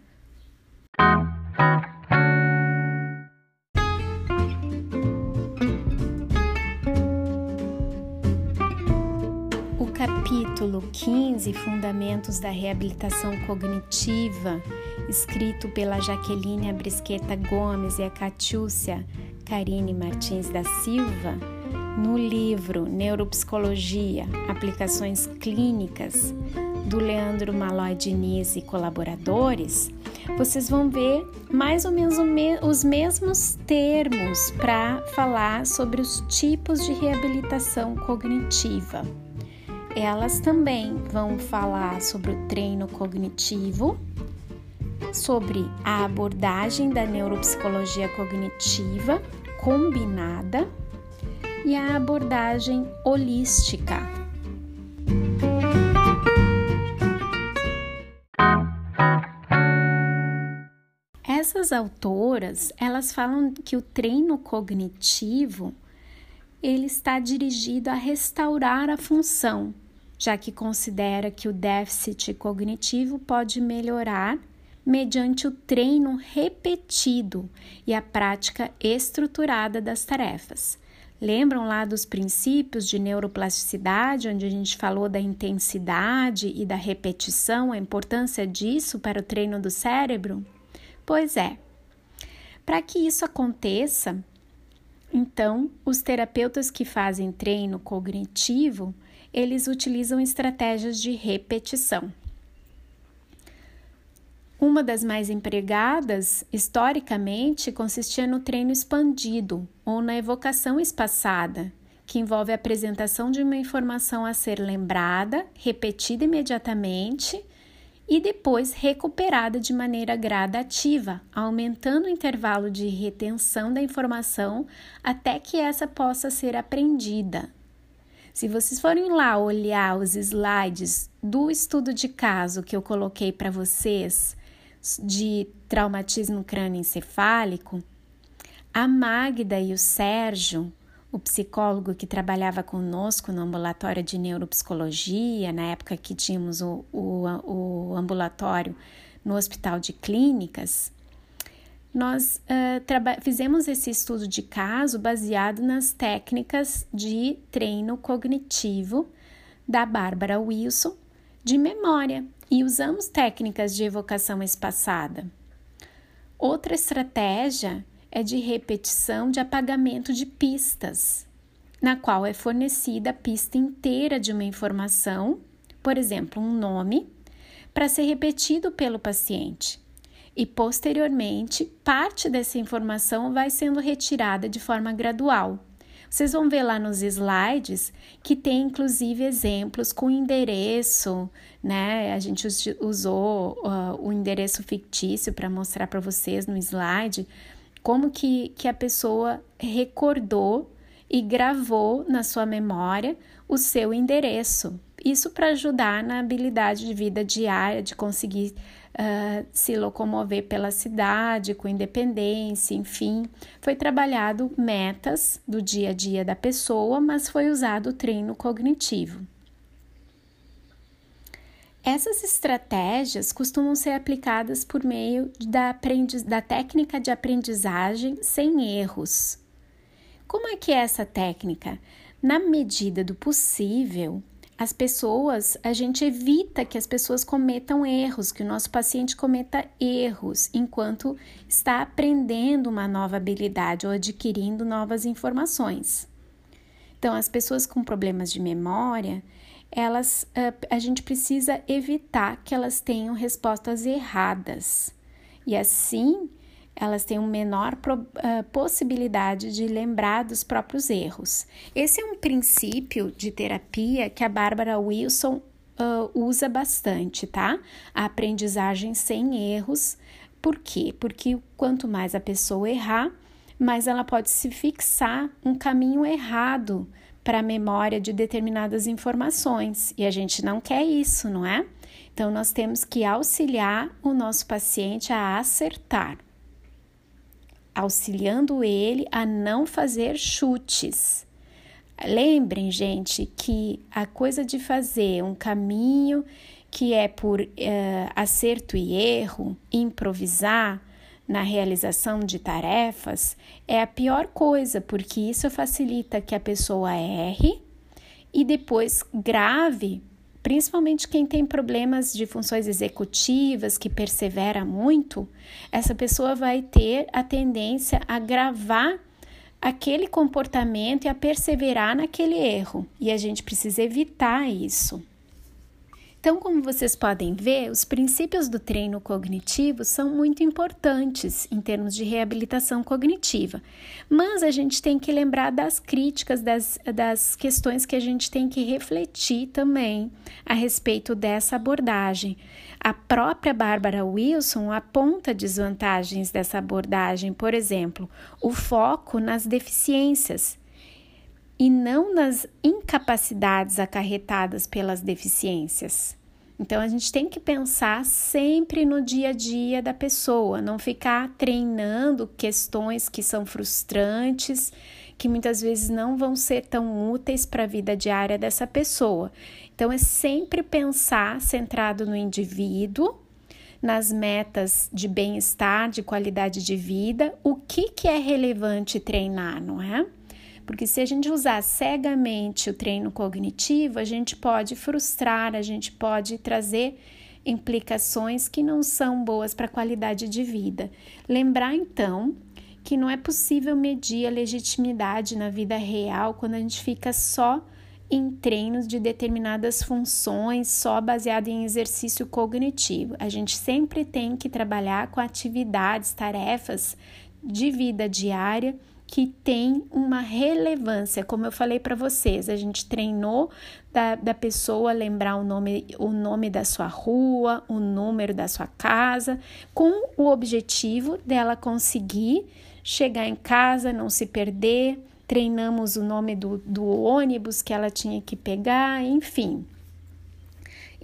[SPEAKER 1] Capítulo 15, Fundamentos da Reabilitação Cognitiva, escrito pela Jaqueline Abrisqueta Gomes e a Catiúcia Karine Martins da Silva, no livro Neuropsicologia, Aplicações Clínicas, do Leandro Malói Diniz e colaboradores, vocês vão ver mais ou menos os mesmos termos para falar sobre os tipos de reabilitação cognitiva elas também vão falar sobre o treino cognitivo, sobre a abordagem da neuropsicologia cognitiva combinada e a abordagem holística. Essas autoras, elas falam que o treino cognitivo ele está dirigido a restaurar a função, já que considera que o déficit cognitivo pode melhorar mediante o treino repetido e a prática estruturada das tarefas. Lembram lá dos princípios de neuroplasticidade, onde a gente falou da intensidade e da repetição, a importância disso para o treino do cérebro? Pois é. Para que isso aconteça, então, os terapeutas que fazem treino cognitivo, eles utilizam estratégias de repetição. Uma das mais empregadas, historicamente, consistia no treino expandido ou na evocação espaçada, que envolve a apresentação de uma informação a ser lembrada, repetida imediatamente e depois recuperada de maneira gradativa, aumentando o intervalo de retenção da informação até que essa possa ser aprendida. Se vocês forem lá olhar os slides do estudo de caso que eu coloquei para vocês de traumatismo crânioencefálico, a Magda e o Sérgio o psicólogo que trabalhava conosco no ambulatório de neuropsicologia, na época que tínhamos o, o, o ambulatório no hospital de clínicas, nós uh, fizemos esse estudo de caso baseado nas técnicas de treino cognitivo da Bárbara Wilson de memória e usamos técnicas de evocação espaçada. Outra estratégia é de repetição de apagamento de pistas, na qual é fornecida a pista inteira de uma informação, por exemplo, um nome, para ser repetido pelo paciente. E posteriormente, parte dessa informação vai sendo retirada de forma gradual. Vocês vão ver lá nos slides que tem inclusive exemplos com endereço, né? A gente usou uh, o endereço fictício para mostrar para vocês no slide como que, que a pessoa recordou e gravou na sua memória o seu endereço. isso para ajudar na habilidade de vida diária, de conseguir uh, se locomover pela cidade com independência, enfim. Foi trabalhado metas do dia a dia da pessoa, mas foi usado o treino cognitivo. Essas estratégias costumam ser aplicadas por meio da, da técnica de aprendizagem sem erros. Como é que é essa técnica? Na medida do possível, as pessoas, a gente evita que as pessoas cometam erros, que o nosso paciente cometa erros enquanto está aprendendo uma nova habilidade ou adquirindo novas informações. Então, as pessoas com problemas de memória, elas, a gente precisa evitar que elas tenham respostas erradas. E assim, elas têm uma menor uh, possibilidade de lembrar dos próprios erros. Esse é um princípio de terapia que a Bárbara Wilson uh, usa bastante, tá? A aprendizagem sem erros. Por quê? Porque quanto mais a pessoa errar, mais ela pode se fixar um caminho errado para a memória de determinadas informações. E a gente não quer isso, não é? Então, nós temos que auxiliar o nosso paciente a acertar auxiliando ele a não fazer chutes. Lembrem, gente, que a coisa de fazer um caminho que é por uh, acerto e erro, improvisar na realização de tarefas, é a pior coisa, porque isso facilita que a pessoa erre e depois grave Principalmente quem tem problemas de funções executivas, que persevera muito, essa pessoa vai ter a tendência a gravar aquele comportamento e a perseverar naquele erro. E a gente precisa evitar isso. Então, como vocês podem ver, os princípios do treino cognitivo são muito importantes em termos de reabilitação cognitiva, mas a gente tem que lembrar das críticas, das, das questões que a gente tem que refletir também a respeito dessa abordagem. A própria Bárbara Wilson aponta desvantagens dessa abordagem, por exemplo, o foco nas deficiências e não nas incapacidades acarretadas pelas deficiências. Então a gente tem que pensar sempre no dia a dia da pessoa, não ficar treinando questões que são frustrantes, que muitas vezes não vão ser tão úteis para a vida diária dessa pessoa. Então é sempre pensar centrado no indivíduo, nas metas de bem-estar, de qualidade de vida, o que, que é relevante treinar, não é? Porque se a gente usar cegamente o treino cognitivo, a gente pode frustrar, a gente pode trazer implicações que não são boas para a qualidade de vida. Lembrar então que não é possível medir a legitimidade na vida real quando a gente fica só em treinos de determinadas funções, só baseado em exercício cognitivo. A gente sempre tem que trabalhar com atividades, tarefas de vida diária que tem uma relevância, como eu falei para vocês, a gente treinou da, da pessoa lembrar o nome, o nome da sua rua, o número da sua casa, com o objetivo dela conseguir chegar em casa, não se perder. Treinamos o nome do, do ônibus que ela tinha que pegar, enfim.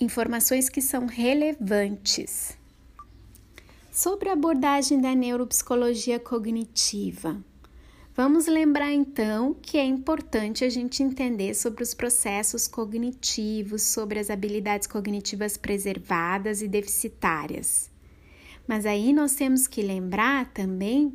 [SPEAKER 1] Informações que são relevantes. Sobre a abordagem da neuropsicologia cognitiva. Vamos lembrar então que é importante a gente entender sobre os processos cognitivos, sobre as habilidades cognitivas preservadas e deficitárias. Mas aí nós temos que lembrar também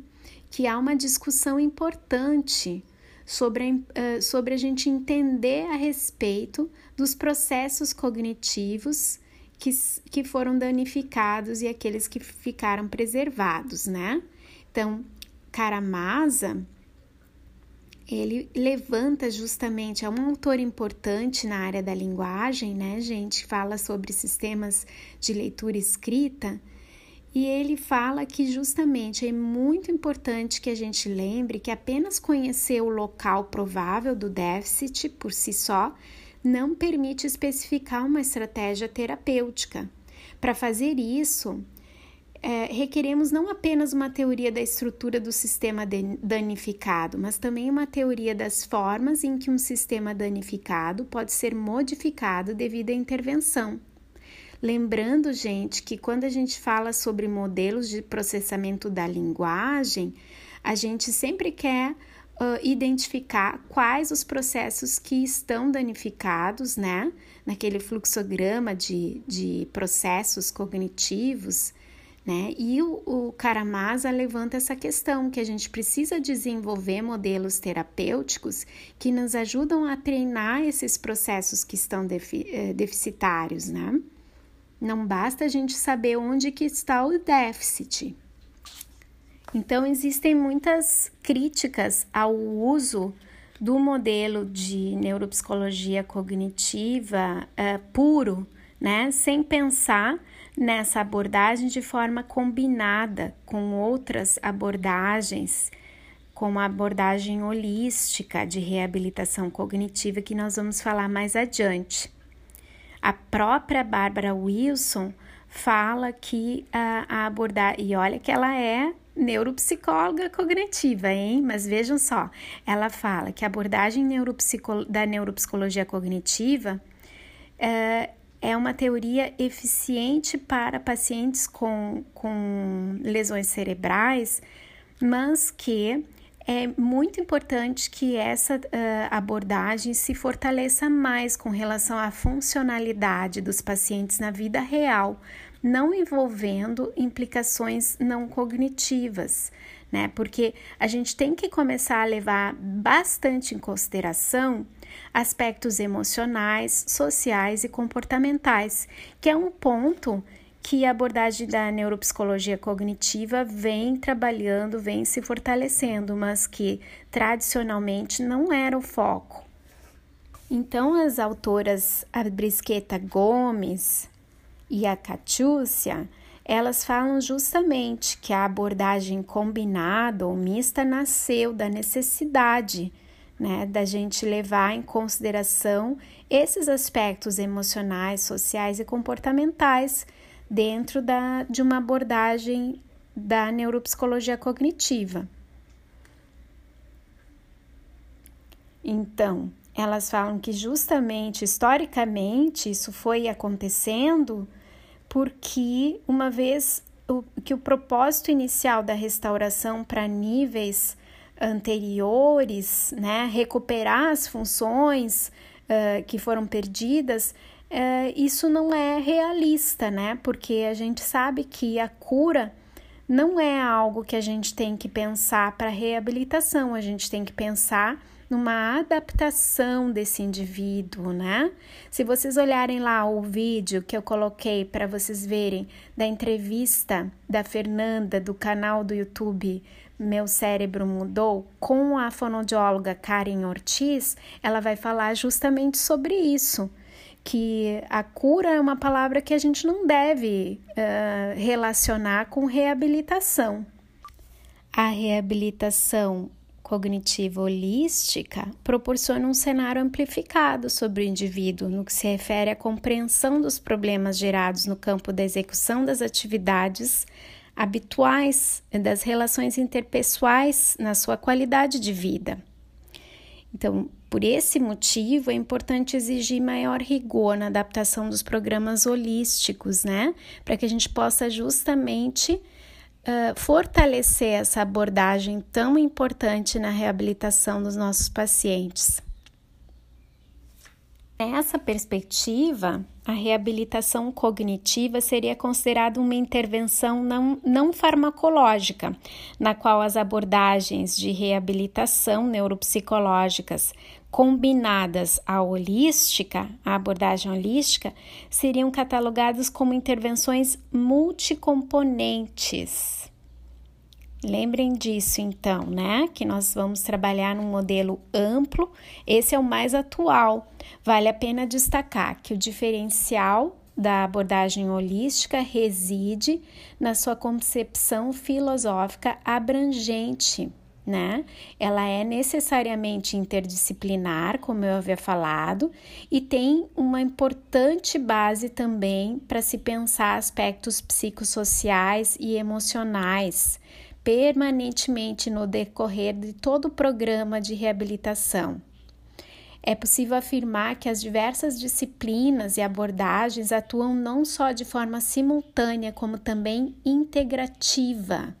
[SPEAKER 1] que há uma discussão importante sobre a, sobre a gente entender a respeito dos processos cognitivos que, que foram danificados e aqueles que ficaram preservados, né? Então, Karamasa ele levanta justamente, é um autor importante na área da linguagem, né, gente? Fala sobre sistemas de leitura escrita. E ele fala que justamente é muito importante que a gente lembre que apenas conhecer o local provável do déficit por si só não permite especificar uma estratégia terapêutica. Para fazer isso, é, requeremos não apenas uma teoria da estrutura do sistema danificado, mas também uma teoria das formas em que um sistema danificado pode ser modificado devido à intervenção. Lembrando, gente, que quando a gente fala sobre modelos de processamento da linguagem, a gente sempre quer uh, identificar quais os processos que estão danificados, né? Naquele fluxograma de, de processos cognitivos, né? E o, o Karamasa levanta essa questão que a gente precisa desenvolver modelos terapêuticos que nos ajudam a treinar esses processos que estão defi, eh, deficitários, né? Não basta a gente saber onde que está o déficit. Então, existem muitas críticas ao uso do modelo de neuropsicologia cognitiva uh, puro, né? Sem pensar nessa abordagem de forma combinada com outras abordagens, como a abordagem holística de reabilitação cognitiva, que nós vamos falar mais adiante. A própria Bárbara Wilson fala que a, a abordagem, e olha que ela é neuropsicóloga cognitiva, hein? Mas vejam só, ela fala que a abordagem neuropsico, da neuropsicologia cognitiva é, é uma teoria eficiente para pacientes com, com lesões cerebrais, mas que é muito importante que essa uh, abordagem se fortaleça mais com relação à funcionalidade dos pacientes na vida real, não envolvendo implicações não cognitivas, né? Porque a gente tem que começar a levar bastante em consideração aspectos emocionais, sociais e comportamentais, que é um ponto que a abordagem da neuropsicologia cognitiva vem trabalhando, vem se fortalecendo, mas que tradicionalmente não era o foco. Então, as autoras a Brisqueta Gomes, e a Catiúcia, elas falam justamente que a abordagem combinada ou mista nasceu da necessidade né, da gente levar em consideração esses aspectos emocionais, sociais e comportamentais dentro da, de uma abordagem da neuropsicologia cognitiva. Então, elas falam que justamente historicamente isso foi acontecendo porque uma vez o, que o propósito inicial da restauração para níveis anteriores, né, recuperar as funções uh, que foram perdidas, uh, isso não é realista, né? Porque a gente sabe que a cura não é algo que a gente tem que pensar para reabilitação, a gente tem que pensar numa adaptação desse indivíduo, né? Se vocês olharem lá o vídeo que eu coloquei para vocês verem da entrevista da Fernanda do canal do YouTube Meu Cérebro Mudou com a fonoaudióloga Karen Ortiz, ela vai falar justamente sobre isso que a cura é uma palavra que a gente não deve uh, relacionar com reabilitação. A reabilitação cognitiva holística proporciona um cenário amplificado sobre o indivíduo no que se refere à compreensão dos problemas gerados no campo da execução das atividades habituais das relações interpessoais na sua qualidade de vida. Então, por esse motivo, é importante exigir maior rigor na adaptação dos programas holísticos, né? Para que a gente possa justamente uh, fortalecer essa abordagem tão importante na reabilitação dos nossos pacientes. Nessa perspectiva, a reabilitação cognitiva seria considerada uma intervenção não, não farmacológica, na qual as abordagens de reabilitação neuropsicológicas combinadas à holística, a abordagem holística, seriam catalogadas como intervenções multicomponentes. Lembrem disso então, né? Que nós vamos trabalhar num modelo amplo, esse é o mais atual. Vale a pena destacar que o diferencial da abordagem holística reside na sua concepção filosófica abrangente né? Ela é necessariamente interdisciplinar, como eu havia falado, e tem uma importante base também para se pensar aspectos psicossociais e emocionais permanentemente no decorrer de todo o programa de reabilitação. É possível afirmar que as diversas disciplinas e abordagens atuam não só de forma simultânea, como também integrativa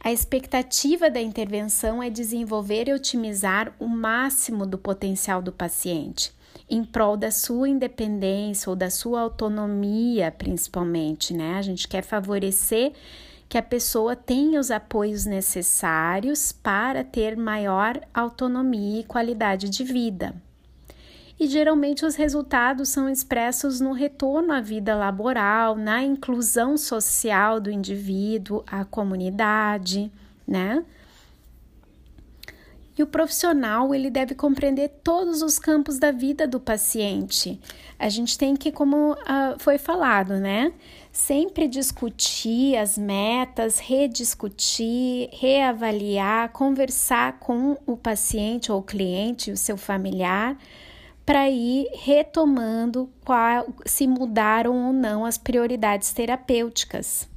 [SPEAKER 1] a expectativa da intervenção é desenvolver e otimizar o máximo do potencial do paciente, em prol da sua independência ou da sua autonomia, principalmente, né? A gente quer favorecer que a pessoa tenha os apoios necessários para ter maior autonomia e qualidade de vida e geralmente os resultados são expressos no retorno à vida laboral, na inclusão social do indivíduo, à comunidade, né? E o profissional, ele deve compreender todos os campos da vida do paciente. A gente tem que, como uh, foi falado, né? Sempre discutir as metas, rediscutir, reavaliar, conversar com o paciente ou cliente, o seu familiar, para ir retomando qual, se mudaram ou não as prioridades terapêuticas.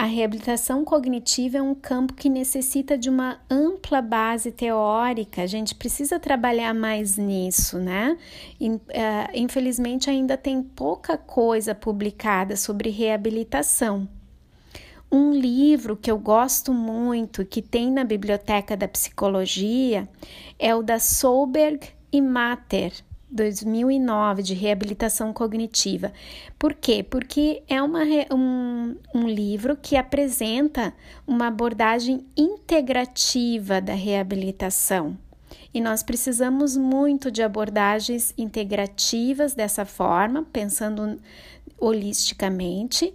[SPEAKER 1] A reabilitação cognitiva é um campo que necessita de uma ampla base teórica, a gente precisa trabalhar mais nisso, né? Eh, infelizmente, ainda tem pouca coisa publicada sobre reabilitação. Um livro que eu gosto muito, que tem na biblioteca da psicologia, é o da Solberg e Mater 2009 de reabilitação cognitiva. Por quê? Porque é uma, um, um livro que apresenta uma abordagem integrativa da reabilitação. E nós precisamos muito de abordagens integrativas dessa forma, pensando holisticamente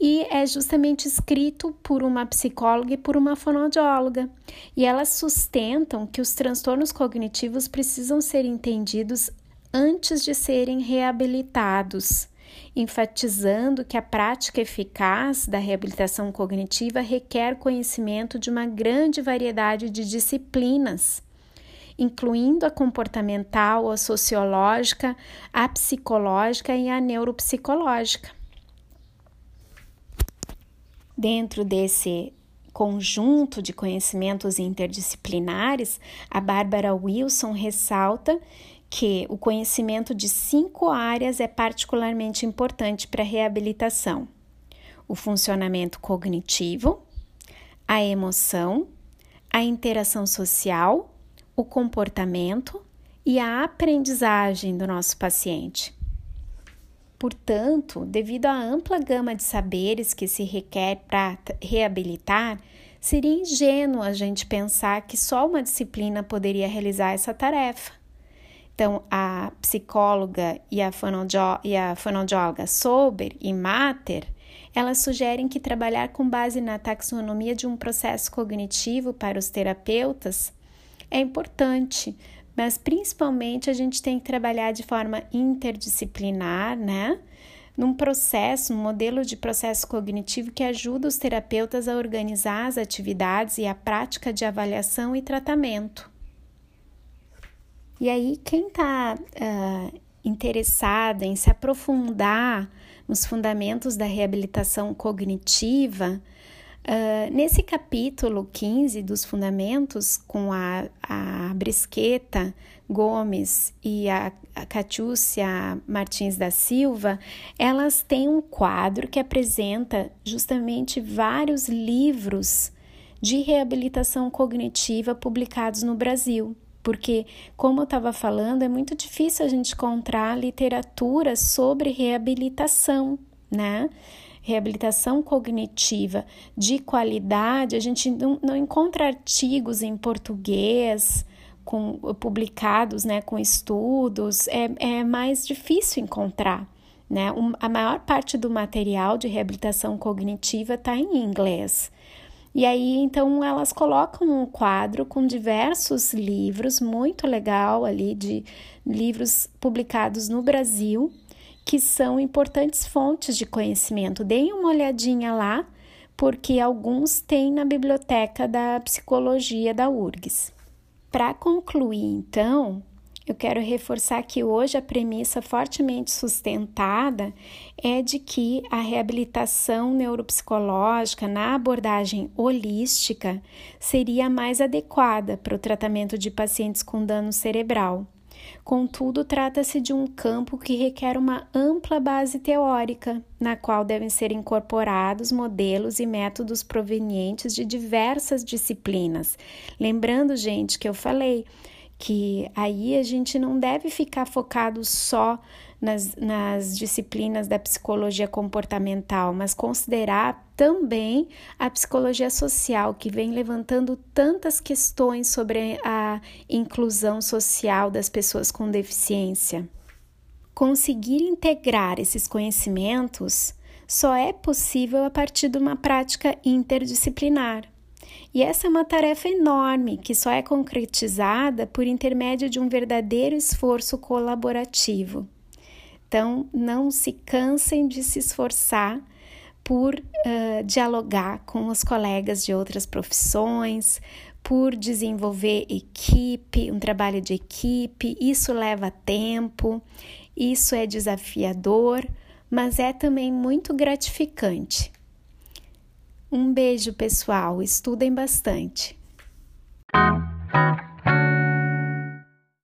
[SPEAKER 1] e é justamente escrito por uma psicóloga e por uma fonoaudióloga. E elas sustentam que os transtornos cognitivos precisam ser entendidos antes de serem reabilitados, enfatizando que a prática eficaz da reabilitação cognitiva requer conhecimento de uma grande variedade de disciplinas incluindo a comportamental, a sociológica, a psicológica e a neuropsicológica. Dentro desse conjunto de conhecimentos interdisciplinares, a Bárbara Wilson ressalta que o conhecimento de cinco áreas é particularmente importante para a reabilitação: o funcionamento cognitivo, a emoção, a interação social, o comportamento e a aprendizagem do nosso paciente. Portanto, devido à ampla gama de saberes que se requer para reabilitar, seria ingênuo a gente pensar que só uma disciplina poderia realizar essa tarefa. Então, a psicóloga e a, e a fonoaudióloga Sober e Mater, elas sugerem que trabalhar com base na taxonomia de um processo cognitivo para os terapeutas é importante, mas principalmente a gente tem que trabalhar de forma interdisciplinar, né? Num processo, um modelo de processo cognitivo que ajuda os terapeutas a organizar as atividades e a prática de avaliação e tratamento. E aí, quem está uh, ah, interessado em se aprofundar nos fundamentos da reabilitação cognitiva, Uh, nesse capítulo 15 dos Fundamentos, com a, a Brisqueta Gomes e a, a Catiúcia Martins da Silva, elas têm um quadro que apresenta justamente vários livros de reabilitação cognitiva publicados no Brasil. Porque, como eu estava falando, é muito difícil a gente encontrar literatura sobre reabilitação, né? reabilitação cognitiva de qualidade, a gente não, não encontra artigos em português com, publicados né, com estudos, é, é mais difícil encontrar. Né? Um, a maior parte do material de reabilitação cognitiva está em inglês. E aí, então, elas colocam um quadro com diversos livros, muito legal ali, de livros publicados no Brasil, que são importantes fontes de conhecimento. Deem uma olhadinha lá, porque alguns têm na biblioteca da psicologia da URGS. Para concluir, então, eu quero reforçar que hoje a premissa fortemente sustentada é de que a reabilitação neuropsicológica na abordagem holística seria a mais adequada para o tratamento de pacientes com dano cerebral. Contudo, trata-se de um campo que requer uma ampla base teórica, na qual devem ser incorporados modelos e métodos provenientes de diversas disciplinas. Lembrando, gente, que eu falei que aí a gente não deve ficar focado só nas, nas disciplinas da psicologia comportamental, mas considerar também a psicologia social, que vem levantando tantas questões sobre a inclusão social das pessoas com deficiência. Conseguir integrar esses conhecimentos só é possível a partir de uma prática interdisciplinar. E essa é uma tarefa enorme que só é concretizada por intermédio de um verdadeiro esforço colaborativo. Então, não se cansem de se esforçar por uh, dialogar com os colegas de outras profissões, por desenvolver equipe, um trabalho de equipe. Isso leva tempo, isso é desafiador, mas é também muito gratificante. Um beijo, pessoal. Estudem bastante.